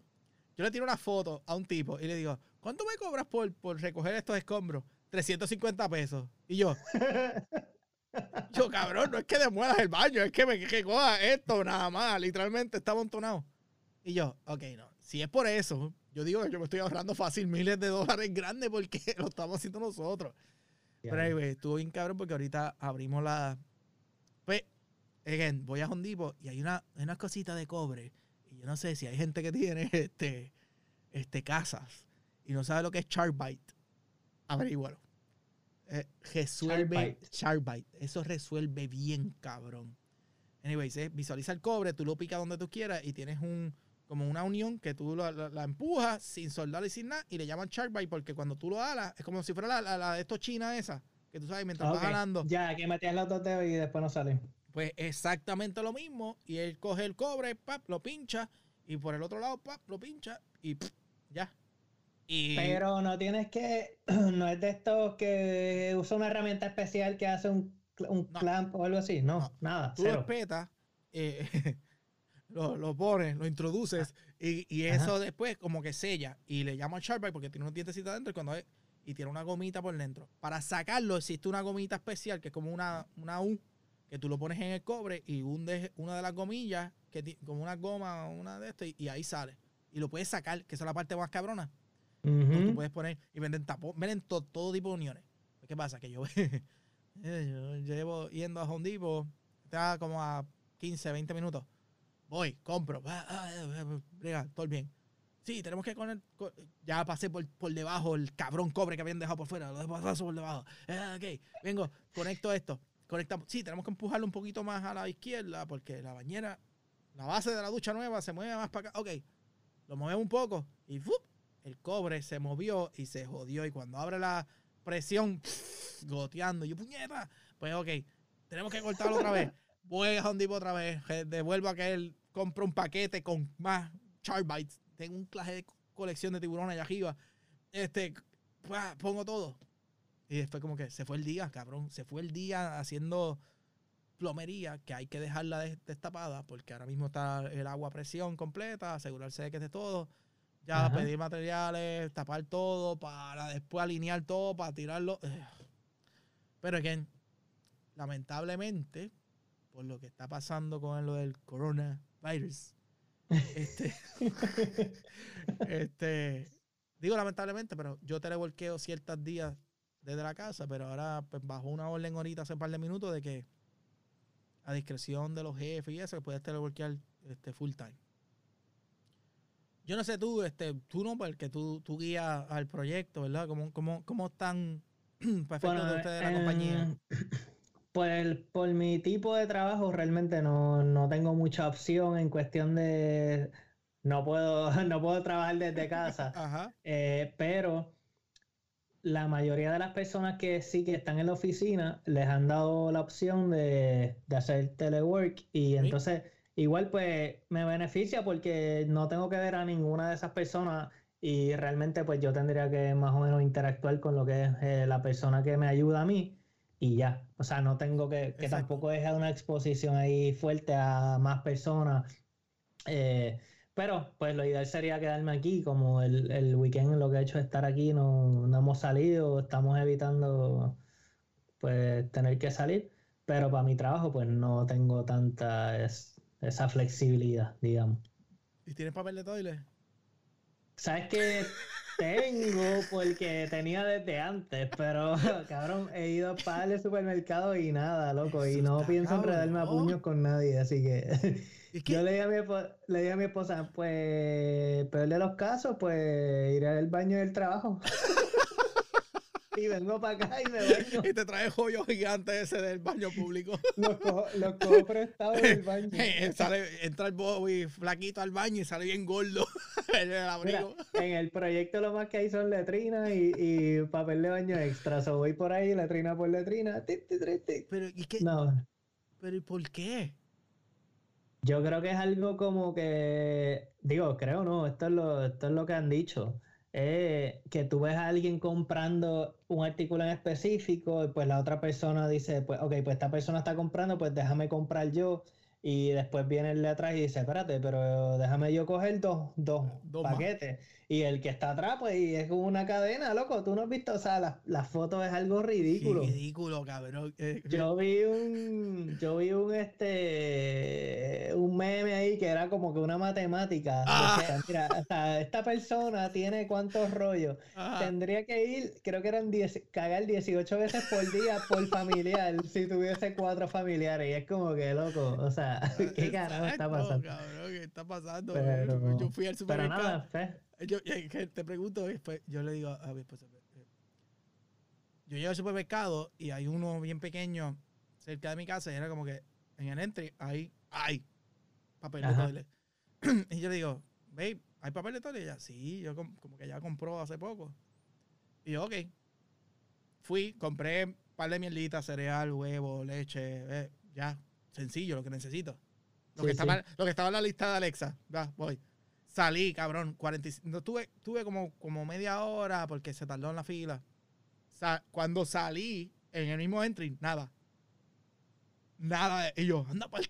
Yo le tiro una foto a un tipo y le digo, ¿cuánto me cobras por, por recoger estos escombros? 350 pesos. Y yo, [laughs] yo, cabrón, no es que demuelas el baño, es que me que coja esto nada más. Literalmente está amontonado. Y yo, ok, no. Si es por eso, yo digo que yo me estoy ahorrando fácil miles de dólares grandes porque [laughs] lo estamos haciendo nosotros. Pero anyway, estuvo bien cabrón porque ahorita abrimos la. Pues, again, voy a Hondipo y hay una, unas cositas de cobre. Y yo no sé si hay gente que tiene [laughs] este, este casas y no sabe lo que es Charbite. Averígualo. Eh, resuelve Charbite. Charbite. Eso resuelve bien cabrón. Anyways, eh, visualiza el cobre, tú lo picas donde tú quieras y tienes un como una unión que tú la, la- la empujas sin soldar y sin nada y le llaman Charbite porque cuando tú lo alas es como si fuera la, la, la de estos china esa que tú sabes mientras Ok, vas jalando Ya, que metías los dos dedos y después no salen. pues exactamente lo mismo y él coge el cobre pap, lo pincha y por el otro lado pap, lo pincha y pff, ya y Pero no tienes que, [clears throat] no es de estos que usa una herramienta especial que hace un, un No. clamp o algo así. No, No. nada, tú lo cero. espetas eh, [laughs] lo, lo pones, lo introduces y, y Ajá. eso después como que sella y le llaman Sharpie porque tiene unos dientecitos adentro y cuando es- y tiene una gomita por dentro. Para sacarlo existe una gomita especial que es como una, una U que tú lo pones en el cobre y hundes una de las gomillas que como una goma una de estas y, y ahí sale. Y lo puedes sacar, que esa es la parte más cabrona. Ujú. tú puedes poner y venden tapón, venden to- todo tipo de uniones. Pues, ¿Qué pasa? Que yo, [laughs] yo llevo yendo a Home Depot, está como a 15, 20 minutos. Voy, compro, va, ah, todo bien. Sí, tenemos que poner. Ya pasé por, por debajo el cabrón cobre que habían dejado por fuera. Lo paso por debajo. Eh, ok, vengo, conecto esto. Conectamos. Sí, tenemos que empujarlo un poquito más a la izquierda porque la bañera, la base de la ducha nueva se mueve más para acá. Ok, lo movemos un poco y el cobre se movió y se jodió. Y cuando abre la presión, goteando, yo, puñeta, pues ok, tenemos que cortarlo otra vez. Voy a un tipo otra vez, devuelvo a compra un paquete con más charbites tengo un clase de colección de tiburones allá arriba. Este, pongo todo. Y después como que se fue el día, cabrón. Se fue el día haciendo plomería que hay que dejarla destapada porque ahora mismo está el agua a presión completa, asegurarse de que esté todo. Ya pedir materiales, tapar todo para después alinear todo, para tirarlo. Pero again, lamentablemente, por lo que está pasando con lo del coronavirus, este, [laughs] este, digo lamentablemente, pero yo televolqueo ciertos días desde la casa, pero ahora pues, bajo una orden ahorita hace un par de minutos de que a discreción de los jefes y eso, que puedes televolquear este, full time. Yo no sé tú, este, tú no, porque tú, tú guías al proyecto, ¿verdad? ¿Cómo, cómo, cómo están [clears throat] perfectos de ustedes de la compañía? [clears throat] Pues por mi tipo de trabajo realmente no, tengo mucha opción en cuestión de no puedo, [laughs] no puedo trabajar desde casa. [laughs] Eh, pero la mayoría de las personas que sí que están en la oficina les han dado la opción de, hacer telework y entonces igual pues me beneficia porque no tengo que ver a ninguna de esas personas y realmente pues yo tendría que más o menos interactuar con lo que es eh, la persona que me ayuda a mí y ya. O sea, no tengo que, que tampoco dejar una exposición ahí fuerte a más personas. Eh, pero pues lo ideal sería quedarme aquí, como el, el, weekend lo que he hecho es estar aquí, no, no hemos salido, estamos evitando pues tener que salir, pero para mi trabajo pues no tengo tanta esa flexibilidad, digamos. ¿Y tienes papel de toilet? ¿Sabes qué? Tengo porque tenía desde antes, pero [laughs] cabrón, he ido para el supermercado y nada, loco, y no pienso enredarme a puños con nadie, así que [laughs] yo le dije, a mi le dije a mi esposa, pues, peor de los casos, pues iré al baño del trabajo. [laughs] y vengo para acá y me baño. [laughs] Y te trae joyo gigante ese del baño público. los cojo, los cojo prestados del [laughs] baño. sale, entra el Bobby flaquito al baño y sale bien gordo. [laughs] en, el abrigo. en el proyecto lo más que hay son letrinas y, y papel de baño extra. O voy por ahí, letrina por letrina. Pero, ¿y qué? No. Pero, ¿y por qué? Yo creo que es algo como que, digo, creo no, esto es lo, esto es lo que han dicho eh, que tú ves a alguien comprando un artículo en específico y pues la otra persona dice, pues ok, pues esta persona está comprando, pues déjame comprar yo. Y después viene el de atrás y dice, espérate, pero déjame yo coger dos, dos, paquetes. Y el que está atrás, pues, y es como una cadena, loco. Tú no has visto, o sea, la, la foto es algo ridículo. ridículo, cabrón. Eh, yo vi un, yo vi un, este, un meme ahí que era como que una matemática. Ah. mira, o sea, esta persona tiene cuántos rollos. Tendría que ir, creo que eran 10, cagar 18 veces por día por familiar si tuviese cuatro familiares. Y es como que, loco, o sea, [laughs] ¿qué carajo está pasando? Cabrón, ¿qué está pasando? Pero, yo fui al supermercado. Pero nada, fe yo, te pregunto después, yo le digo a mi esposa, eh, yo llego al supermercado y hay uno bien pequeño cerca de mi casa y era como que en el entry hay, hay papel de toilet. [clears throat] y yo le digo, babe, ¿hay papel de toilet? Y ella, sí, yo como que ya compró hace poco. Y yo, ok. Fui, compré un par de mierditas, cereal, huevo, leche, eh, ya, sencillo, lo que necesito. Lo, que estaba, lo que estaba en la lista de Alexa, va, voy. Salí, cabrón. 45, tuve, tuve como, como media hora porque se tardó en la fila. cuando salí en el mismo entry, nada. Nada. Y yo, anda para el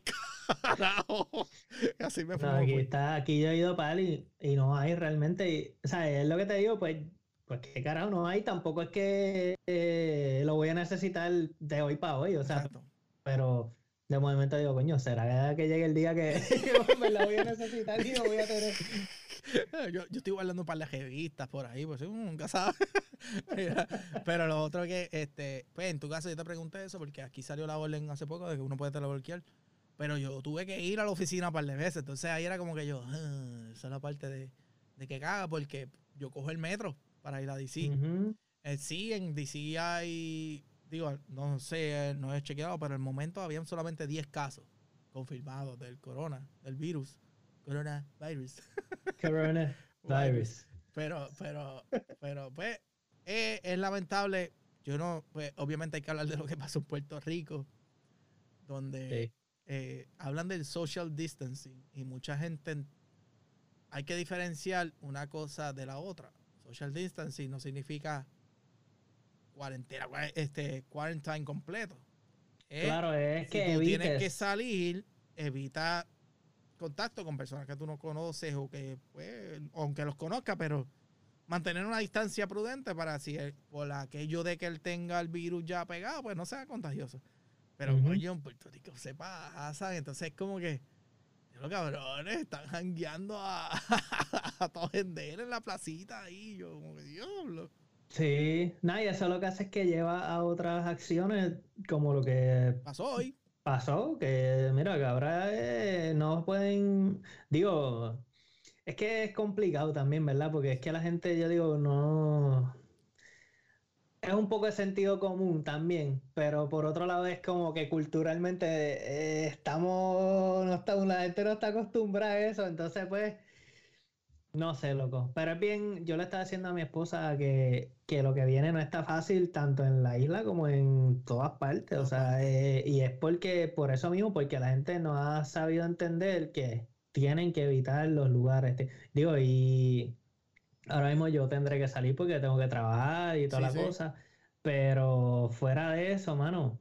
carajo. [laughs] Así me fue. aquí, está, aquí yo he ido para él y, no hay realmente. O sea, es lo que te digo, pues, pues qué carajo no hay. Tampoco es que eh, lo voy a necesitar de hoy para hoy. O sea, pero de momento digo, coño, ¿será que llegue el día [laughs] que me la voy a necesitar y no voy a tener? [laughs] Yo, yo estoy guardando un par de revistas por ahí, pues nunca sabes. [laughs] Pero lo otro que, este, pues en tu caso yo te pregunté eso porque aquí salió la orden hace poco de que uno puede televolquear. Pero yo tuve que ir a la oficina un par de veces, entonces ahí era como que yo, ah, esa es la parte de de que caga porque yo cojo el metro para ir a DC. Eh, sí, en DC hay, digo, no sé, no he chequeado, pero en el momento habían solamente 10 casos confirmados del corona, del virus. Coronavirus. [laughs] Coronavirus. pero, pero, pero, pues, es lamentable. Yo no, pues, obviamente hay que hablar de lo que pasó en Puerto Rico, donde eh, hablan del social distancing y mucha gente hay que diferenciar una cosa de la otra. Social distancing no significa cuarentena, este, quarantine completo. claro, es si que tú tienes que salir, evita contacto con personas que tú no conoces o que, pues, aunque los conozcas, pero mantener una distancia prudente para si por aquello de que él tenga el virus ya pegado, pues no sea contagioso. Pero, uh en Puerto Rico se pasa, entonces es como que los cabrones están jangueando a, [laughs] a, todo vender en la placita ahí. Yo, como que diablo. Sí, nada, y eso lo que hace es que lleva a otras acciones como lo que pasó hoy. Pasó, que mira, que ahora eh, no pueden, digo, es que es complicado también, ¿verdad? Porque es que la gente, yo digo, no, es un poco de sentido común también, pero por otro lado es como que culturalmente eh, estamos, no está, la gente no está acostumbrada a eso, entonces pues, no sé, loco. Pero es bien, yo le estaba diciendo a mi esposa que, lo que viene no está fácil tanto en la isla como en todas partes, o sea, eh, y es porque, por eso mismo, porque la gente no ha sabido entender que tienen que evitar los lugares. Digo, y Ahora mismo yo tendré que salir porque tengo que trabajar y toda la cosa. Pero fuera de eso, mano,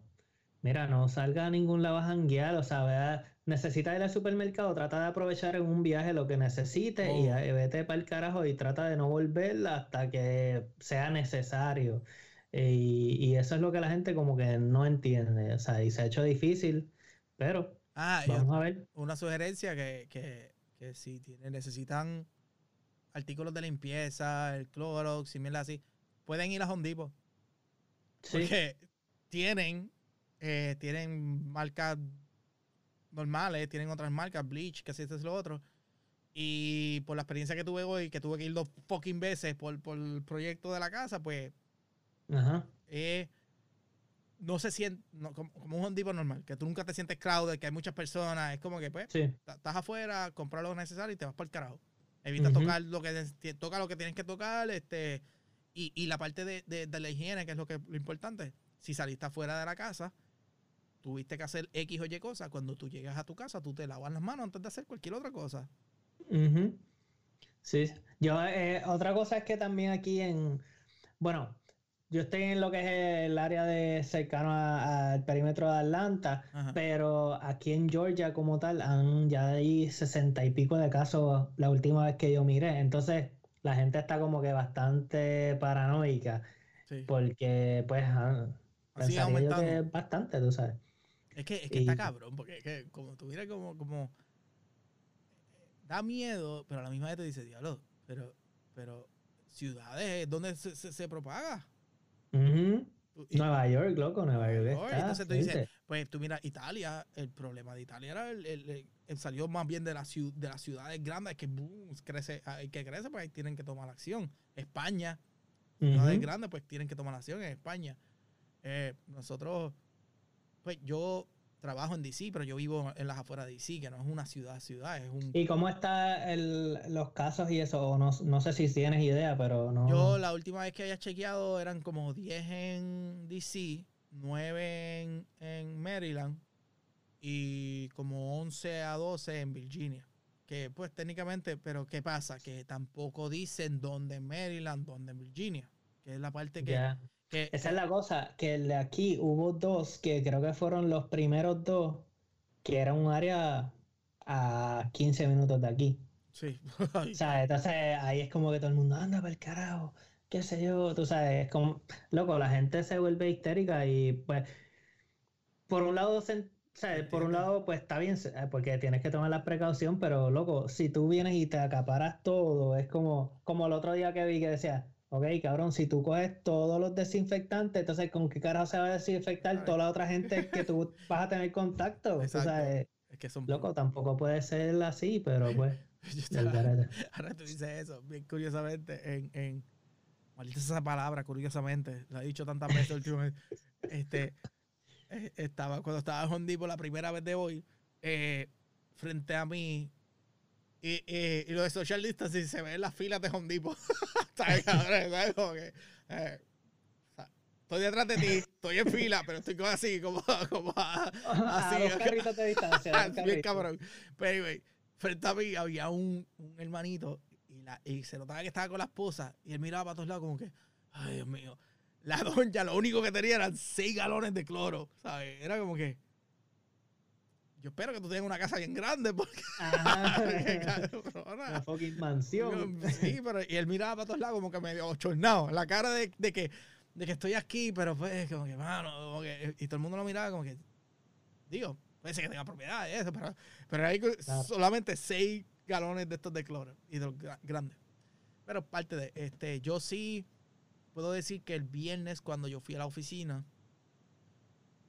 mira, no salga a ningún lado a janguear. O sea, vea, necesita ir al supermercado, trata de aprovechar en un viaje lo que necesite y oh. vete para el carajo y trata de no volver hasta que sea necesario. Y, eso es lo que la gente como que no entiende. O sea, y se ha hecho difícil, pero ah, vamos a ver. Una sugerencia que, que, que si necesitan artículos de limpieza, el Clorox y mierda así, pueden ir a Hondipo. Sí. Porque tienen, eh, tienen marcas normales, tienen otras marcas, Bleach, que así esto es lo otro. Y por la experiencia que tuve hoy, que tuve que ir dos fucking veces por, el proyecto de la casa, pues. Ajá. Eh, no se siente como, un Hondipo normal, que tú nunca te sientes crowded, que hay muchas personas. Es como que, pues, estás afuera, compras lo necesario y te vas para el carajo. Evita tocar lo que toca lo que tienes que tocar, este, y, la parte de, la higiene, que es lo que lo importante. Si saliste afuera de la casa, tuviste que hacer X o Y cosas. Cuando tú llegas a tu casa, tú te lavas las manos antes de hacer cualquier otra cosa. Sí. Yo, eh, otra cosa es que también aquí en. Bueno, yo estoy en lo que es el área de cercano al perímetro de Atlanta, pero aquí en Georgia como tal han ya hay sesenta y pico de casos la última vez que yo miré. Entonces la gente está como que bastante paranoica porque pues han, que es bastante, tú sabes. Es que, es que está cabrón, porque es que como tuviera como, como da miedo, pero a la misma vez te dice, diablo, pero, pero ciudades donde se, se propaga. Nueva York, loco, Nueva York. entonces tú dices, pues tú mira, Italia, el problema de Italia era el, salió más bien de, la de las ciudades grandes que boom, crece, que crece, pues tienen que tomar acción. España, ciudades grandes, pues tienen que tomar acción en España. Eh, nosotros, pues yo trabajo en DC, pero yo vivo en las afueras de DC, que no es una ciudad, ciudad, es un... ¿Y cómo están los casos y eso? No, no, sé si tienes idea, pero no... Yo la última vez que había chequeado eran como 10 en DC, 9 en, Maryland y como 11 a 12 en Virginia. Que pues técnicamente, pero ¿qué pasa? Que tampoco dicen dónde en Maryland, dónde en Virginia, que es la parte que... Esa es la cosa, que de aquí hubo dos que creo que fueron los primeros dos, que era un área a 15 minutos de aquí. Sí. [laughs] o sea, entonces ahí es como que todo el mundo anda para el carajo, qué sé yo, tú sabes, es como, loco, la gente se vuelve histérica y pues, por un lado, por un lado, pues está bien, porque tienes que tomar la precaución, pero loco, si tú vienes y te acaparas todo, es como, como el otro día que vi que decía, Ok, cabrón, si tú coges todos los desinfectantes, entonces ¿con qué carajo se va a desinfectar toda la otra gente que tú [laughs] vas a tener contacto? O sea, es que son... Loco, tampoco puede ser así, pero [laughs] pues... [laughs] ahora tú dices eso, bien curiosamente, en, en maldita esa palabra, curiosamente, la he dicho tantas veces últimamente. Este, eh, estaba, cuando estaba en Hondipo la primera vez de hoy, eh, frente a mí, y, y, lo de social distancing se ve en las filas de Hondipo. ¿Sabes, ¿Sabes? Como que, eh, estoy detrás de ti, estoy en fila, pero estoy como así, como, como [laughs] así. A carritos de distancia. Bien [laughs] cabrón. Pero anyway, frente a mí había un, un hermanito y, la, y se notaba que estaba con la esposa y él miraba para todos lados como que, ay Dios mío, la doña lo único que tenía eran seis galones de cloro, ¿sabes? Era como que, yo espero que tú tengas una casa bien grande porque... [laughs] [laughs] una fucking mansión. Sí, pero y él miraba para todos lados como que medio ochornado, la cara de, de que de que estoy aquí, pero pues, como que, mano, como que, y todo el mundo lo miraba como que, digo, puede ser que tenga propiedad eso, pero, pero hay solamente seis galones de estos de cloro y de los grandes. Pero parte de, este, yo sí puedo decir que el viernes cuando yo fui a la oficina,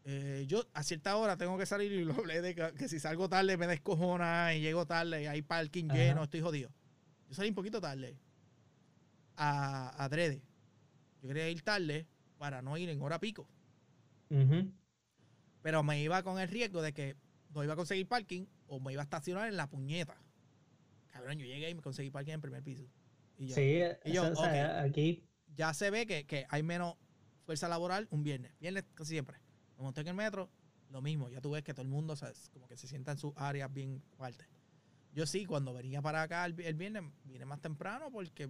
eh, yo a cierta hora tengo que salir y lo hablé de que, si salgo tarde me descojona y llego tarde y hay parking lleno, estoy jodido. Yo salí un poquito tarde a, a Drede yo quería ir tarde para no ir en hora pico. Pero me iba con el riesgo de que no iba a conseguir parking o me iba a estacionar en la puñeta. Cabrón, yo llegué y me conseguí parking en el primer piso. Y yo, sí, aquí. Ya se ve que, hay menos fuerza laboral un viernes. Viernes casi siempre. Me monté en el metro, lo mismo. Ya tú ves que todo el mundo como que se sienta en sus áreas bien fuertes. Yo sí, cuando venía para acá el, el viernes, vine más temprano porque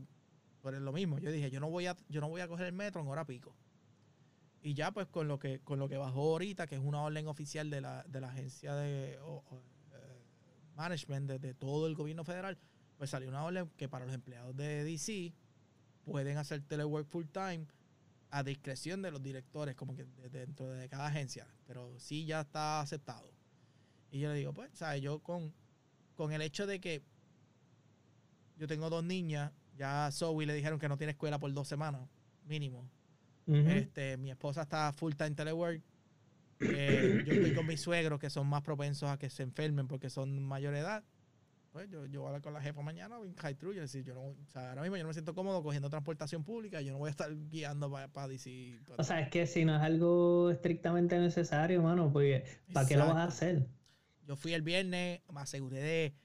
pero es lo mismo. Yo dije, yo no voy a, yo no voy a coger el metro en hora pico. Y ya pues con lo que, con lo que bajó ahorita, que es una orden oficial de la, agencia de eh, management de, todo el gobierno federal, pues salió una orden que para los empleados de DC pueden hacer telework full time a discreción de los directores, como que dentro de cada agencia. Pero sí ya está aceptado. Y yo le digo, pues, ¿sabes? Yo con, con el hecho de que yo tengo dos niñas ya a Zoe le dijeron que no tiene escuela por dos semanas, mínimo. este, mi esposa está full time telework. Eh, yo estoy con mis suegros que son más propensos a que se enfermen porque son mayor edad. Pues yo, yo voy a hablar con la jefa mañana en high true. Yo decir, yo no, o sea, ahora mismo yo no me siento cómodo cogiendo transportación pública. Yo no voy a estar guiando para, para decir. o sea, es que si no es algo estrictamente necesario, mano, pues ¿para qué lo vas a hacer? Yo fui el viernes, me aseguré de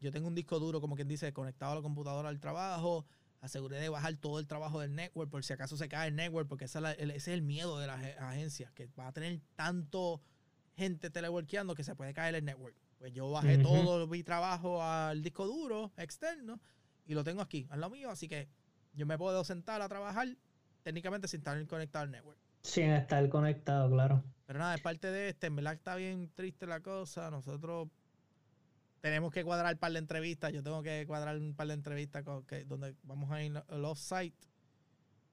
yo tengo un disco duro, como quien dice, conectado a la computadora al trabajo. Aseguré de bajar todo el trabajo del network por si acaso se cae el network, porque ese es, el, miedo de las agencias, que va a tener tanto gente teleworkeando que se puede caer el network. Pues yo bajé todo mi trabajo al disco duro externo y lo tengo aquí, al lado mío, así que yo me puedo sentar a trabajar técnicamente sin estar conectado al network. Sin estar conectado, claro. Pero nada, es parte de este, en verdad está bien triste la cosa. Nosotros tenemos que cuadrar un par de entrevistas. Yo tengo que cuadrar un par de entrevistas con, que, donde vamos a ir al off-site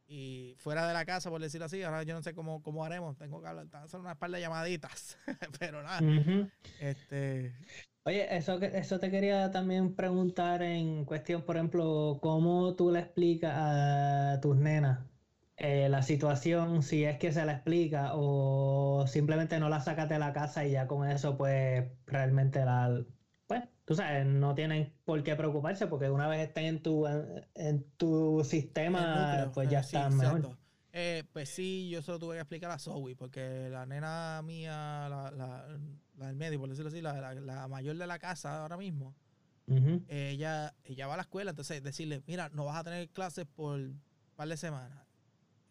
y fuera de la casa, por decirlo así. Ahora yo no sé cómo, cómo haremos. Tengo que hablar, hacer unas par de llamaditas, [laughs] pero nada. este... Oye, eso, eso te quería también preguntar en cuestión, por ejemplo, ¿cómo tú le explicas a tus nenas eh, la situación, si es que se la explica o simplemente no la sacas de la casa y ya con eso pues realmente la, tú sabes, no tienen por qué preocuparse porque una vez estén en tu, en, tu sistema, pues ya están mejor. Eh, pues sí, yo solo tuve que explicar a Zoe, porque la nena mía, la, la, la del medio, por decirlo así, la, la, mayor de la casa ahora mismo, ella, ella va a la escuela, entonces decirle, mira, no vas a tener clases por un par de semanas.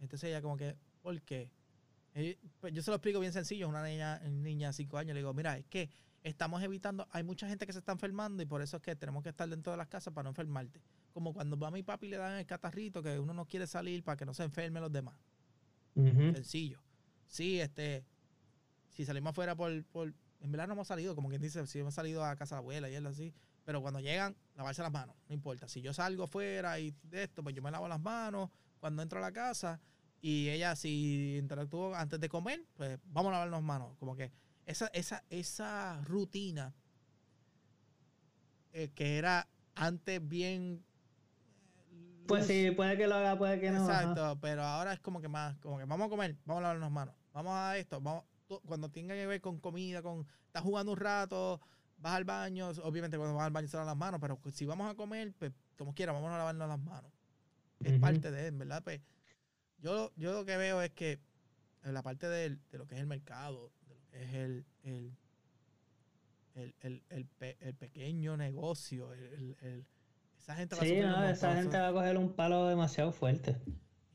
Entonces ella como que, ¿por qué? Eh, pues yo se lo explico bien sencillo, una niña, niña de 5 años, le digo, mira, es que estamos evitando, hay mucha gente que se está enfermando y por eso es que tenemos que estar dentro de las casas para no enfermarte. Como cuando va a mi papi y le dan el catarrito, que uno no quiere salir para que no se enfermen los demás. Sencillo. Sí, este, si salimos afuera por, por, en verdad no hemos salido, como quien dice, si hemos salido a casa de la abuela y él así, pero cuando llegan, lavarse las manos, no importa. Si yo salgo afuera y de esto, pues yo me lavo las manos cuando entro a la casa y ella si interactúa antes de comer, pues vamos a lavarnos las manos. Como que esa, esa, esa rutina eh, que era antes bien pues sí, puede que lo haga, puede que no. Exacto, pero ahora es como que más, como que vamos a comer, vamos a lavarnos manos, vamos a esto, vamos, cuando tenga que ver con comida, con, estás jugando un rato, vas al baño, obviamente cuando vas al baño se lavan las manos, pero si vamos a comer, pues como quiera, vamos a lavarnos las manos. Es parte de, ¿verdad? Pues yo, yo lo que veo es que en la parte de, lo que es el mercado, es el, el, el, el, el pe- el pequeño negocio, el, el- el- esa gente va a Sí, un no, esa gente va a coger un palo demasiado fuerte.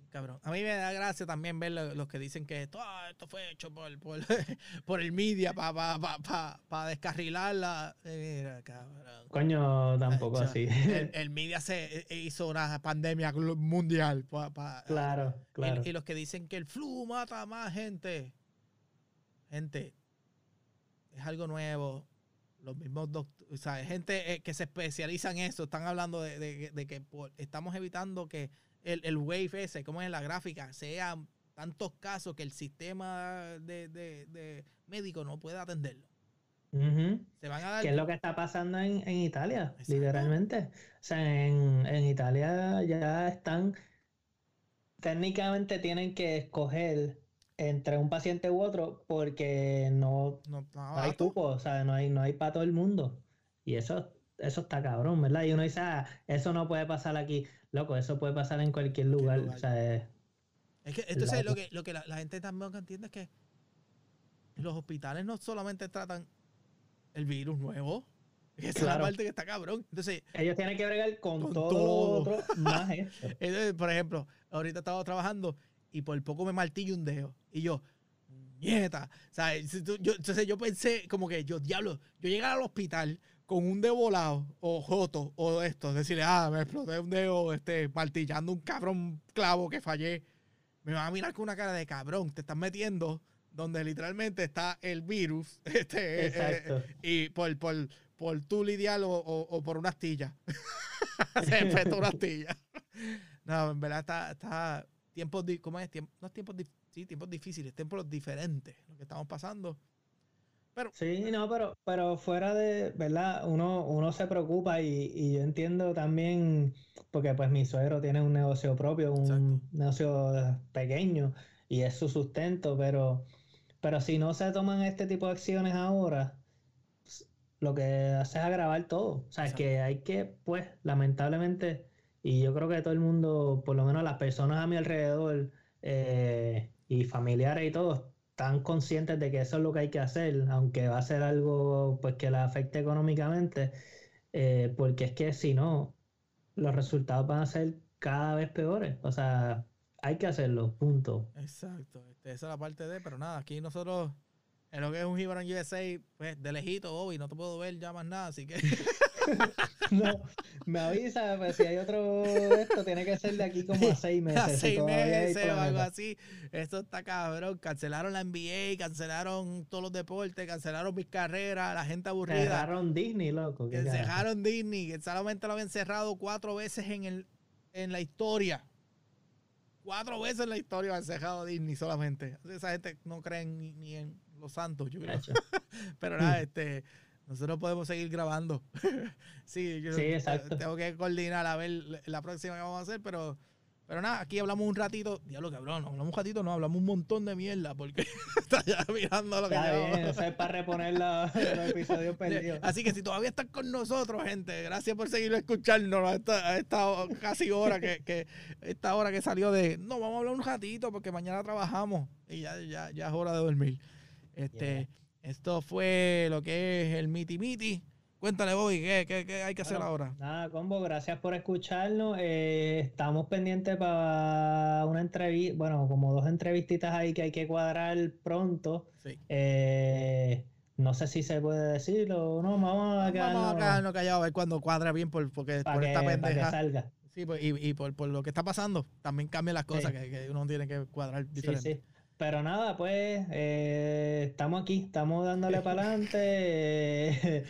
Cabrón. A mí me da gracia también ver lo- los que dicen que esto, ah, esto fue hecho por, por, [laughs] por el media para pa, pa, pa, pa descarrilarla. Eh, Mira, cabrón. Coño, tampoco así. El, [laughs] el media se eh, hizo una pandemia mundial. pa- pa- claro, y- claro. Y, los que dicen que el flu mata a más gente. Gente, es algo nuevo. Los mismos doctores, o sea, gente eh, que se especializa en eso. Están hablando de, de- de que por- estamos evitando que el, el wave ese, como es la gráfica, sea tantos casos que el sistema de, de- de médico no pueda atenderlo. Ujú. Se van a dar. ¿Qué es lo que está pasando en, en Italia? Exacto. Literalmente. O sea, en, en Italia ya están, técnicamente tienen que escoger entre un paciente u otro porque no, no, hay cupo, o sea, no hay, no hay para todo el mundo. Y eso, eso está cabrón, ¿verdad? Y uno dice, ah, eso no puede pasar aquí. Loco, eso puede pasar en cualquier lugar. lugar. O sea, es- Es que entonces lo que, lo que la, la gente también entiende es que los hospitales no solamente tratan el virus nuevo, [laughs] esa es la parte que está cabrón. Entonces, ellos tienen que bregar con, Con todo, todo. lo otro, más [laughs] entonces, por ejemplo, ahorita estaba trabajando y por poco me martillo un dedo. Y yo, nieta. Si tú- yo, entonces yo pensé como que yo, diablo, yo llegar al hospital con un dedo volado o joto o esto, decirle, ah, me exploté un dedo este, martillando un cabrón clavo que fallé. Me van a mirar con una cara de cabrón, te estás metiendo donde literalmente está el virus [laughs] este, eh, Exacto. y por, por, por tú lidiar o, o- o por una astilla. [laughs] Se una astilla. [laughs] No, en verdad está, está tiempos, ¿cómo es? Tiemp- no es tiempos, sí, tiempos difíciles, tiempos diferentes lo que estamos pasando. Sí, no, pero, pero fuera de, ¿verdad? Uno, uno se preocupa y, y yo entiendo también, porque pues mi suegro tiene un negocio propio, un Exacto. negocio pequeño y es su sustento, pero, pero si no se toman este tipo de acciones ahora, lo que hace es agravar todo. O sea, es que hay que, pues, lamentablemente, y yo creo que todo el mundo, por lo menos las personas a mi alrededor eh, y familiares y todos, están conscientes de que eso es lo que hay que hacer, aunque va a ser algo pues que la afecte económicamente, eh, porque es que si no, los resultados van a ser cada vez peores. O sea, hay que hacerlo, punto. Exacto, este, esa es la parte de, pero nada, aquí nosotros, en lo que es un Gibran USA, pues de lejito, Bobby, no te puedo ver ya más nada, así que [laughs] No, me avisa, pues si hay otro esto, tiene que ser de aquí como a [laughs] seis meses. a seis meses o algo así, esto está cabrón, cancelaron la NBA, cancelaron todos los deportes, cancelaron mis carreras, la gente aburrida. Cerraron Disney, loco. Que cerraron Disney, que solamente lo habían cerrado cuatro veces en, el, en la historia. Cuatro veces en la historia han cerrado Disney solamente. Esa gente no cree ni, ni en los santos, yo creo. [laughs] Pero nada, este, nosotros podemos seguir grabando. [laughs] sí, yo Sí, exacto. tengo que coordinar a ver la próxima que vamos a hacer, pero, pero nada, aquí hablamos un ratito. Diablo, cabrón, hablamos un ratito, no, hablamos un montón de mierda, porque [laughs] está ya mirando lo que Está llevamos. bien, eso es para reponer la- los episodios perdidos. Así que si todavía están con nosotros, gente, gracias por seguir escuchándonos a esta, a esta casi hora que, que esta hora que salió de no, vamos a hablar un ratito porque mañana trabajamos y ya, ya, ya es hora de dormir. Este, esto fue lo que es el miti miti. Cuéntale, Bobby, ¿qué, qué, qué hay que hacer Bueno, ahora? Nada, combo, gracias por escucharnos. Eh, estamos pendientes para una entrevista, bueno, como dos entrevistitas ahí que hay que cuadrar pronto. Sí. Eh, no sé si se puede decir o no, vamos a Vamos a quedarnos quedarnos callados a ver cuando cuadra bien por, porque, para por que, esta para que pendeja. salga. Sí, pues, y, y por, por lo que está pasando, también cambian las cosas Sí. que, que uno tiene que cuadrar Sí, diferente. sí. Pero nada, pues eh, estamos aquí, estamos dándole [laughs] para adelante.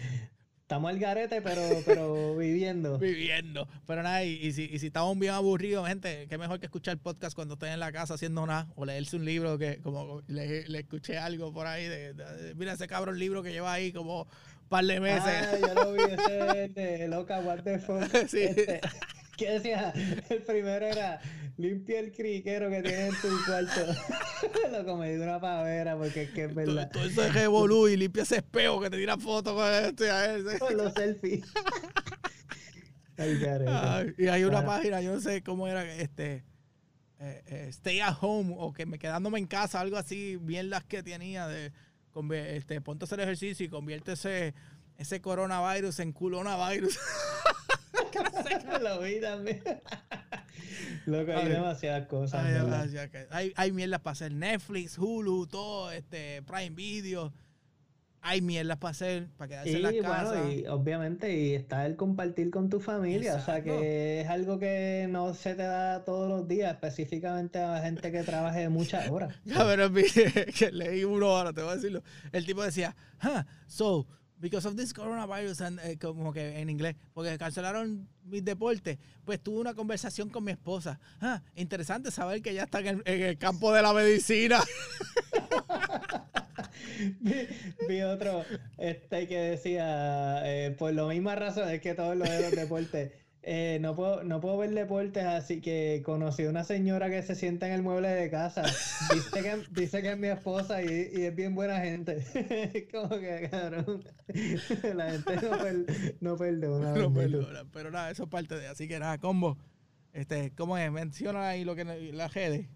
estamos al garete, pero, pero viviendo. [laughs] viviendo. Pero nada, y, y si, y si estamos bien aburridos, gente, qué mejor que escuchar podcast cuando estén en la casa haciendo nada o leerse un libro que como le, le escuché algo por ahí de, de- mira ese cabrón libro que lleva ahí como un par de meses. Ah, yo lo vi, ese es de loca, what the fuck. [laughs] Sí. Este, ¿Qué decía? El primero era limpia el criquero que tienes en tu cuarto. [laughs] Lo comí de una pavera porque es que es verdad. Todo eso es revolú y limpia ese espejo que te tira fotos con este a ese. Con los selfies. [laughs] Ay, Ay, y hay una página, yo no sé cómo era, este, eh, eh, Stay at Home o que me quedándome en casa, algo así, bien las que tenía de, este, ponte a hacer ejercicio y convierte ese, ese coronavirus en culonavirus. [laughs] Lo vi también. Loco, hay demasiadas cosas. Hay, hay, hay mierdas para hacer Netflix, Hulu, todo, este, Prime Video hay mierdas para hacer, para quedarse en la casa. y obviamente, y está el compartir con tu familia, o sea que es algo que no se te da todos los días, específicamente a la gente que trabaje muchas horas. [laughs] [laughs] Que leí uno ahora, te voy a decirlo. El tipo decía, huh, so, because of this coronavirus, and, eh, como que en inglés, porque cancelaron mis deportes, pues tuve una conversación con mi esposa. Ah, interesante saber que ya está en el campo de la medicina. [laughs] vi, otro este que decía, eh, por lo misma razón es que todos los deportes, eh, no, puedo, no puedo ver deportes, así que conocí a una señora que se sienta en el mueble de casa. Dice que, dice que es mi esposa y, es bien buena gente. [laughs] Como que, cabrón, [laughs] la gente no, perdona. No perdona, pero nada, eso es parte de, así que nada, combo. Este, ¿cómo es? Menciona ahí lo que la redes.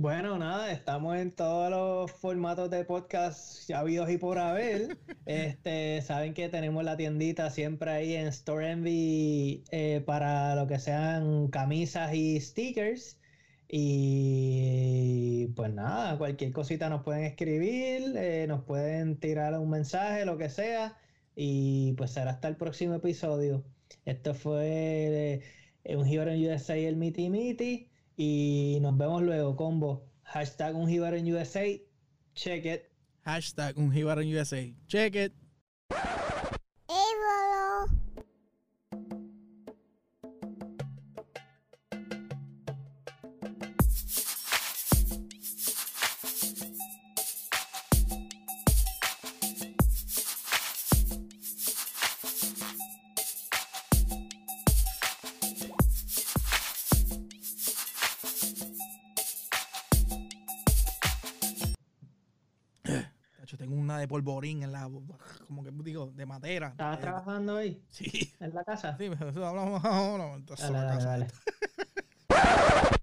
Bueno, nada, estamos en todos los formatos de podcast ya habidos y por haber. [laughs] Este, saben que tenemos la tiendita siempre ahí en Store Envy eh, para lo que sean camisas y stickers. Y pues nada, cualquier cosita nos pueden escribir, eh, nos pueden tirar un mensaje, lo que sea. Y pues será hasta el próximo episodio. Esto fue eh, un Hero en USA el Miti Miti. Y nos vemos luego, combo. Hashtag un en USA. Check it. Hashtag un en USA. Check it. Polvorín en la, como que digo, de madera. ¿Estabas trabajando ahí? Sí. ¿En la casa? Sí, hablamos ahora. Entonces, dale, dale, dale. [laughs]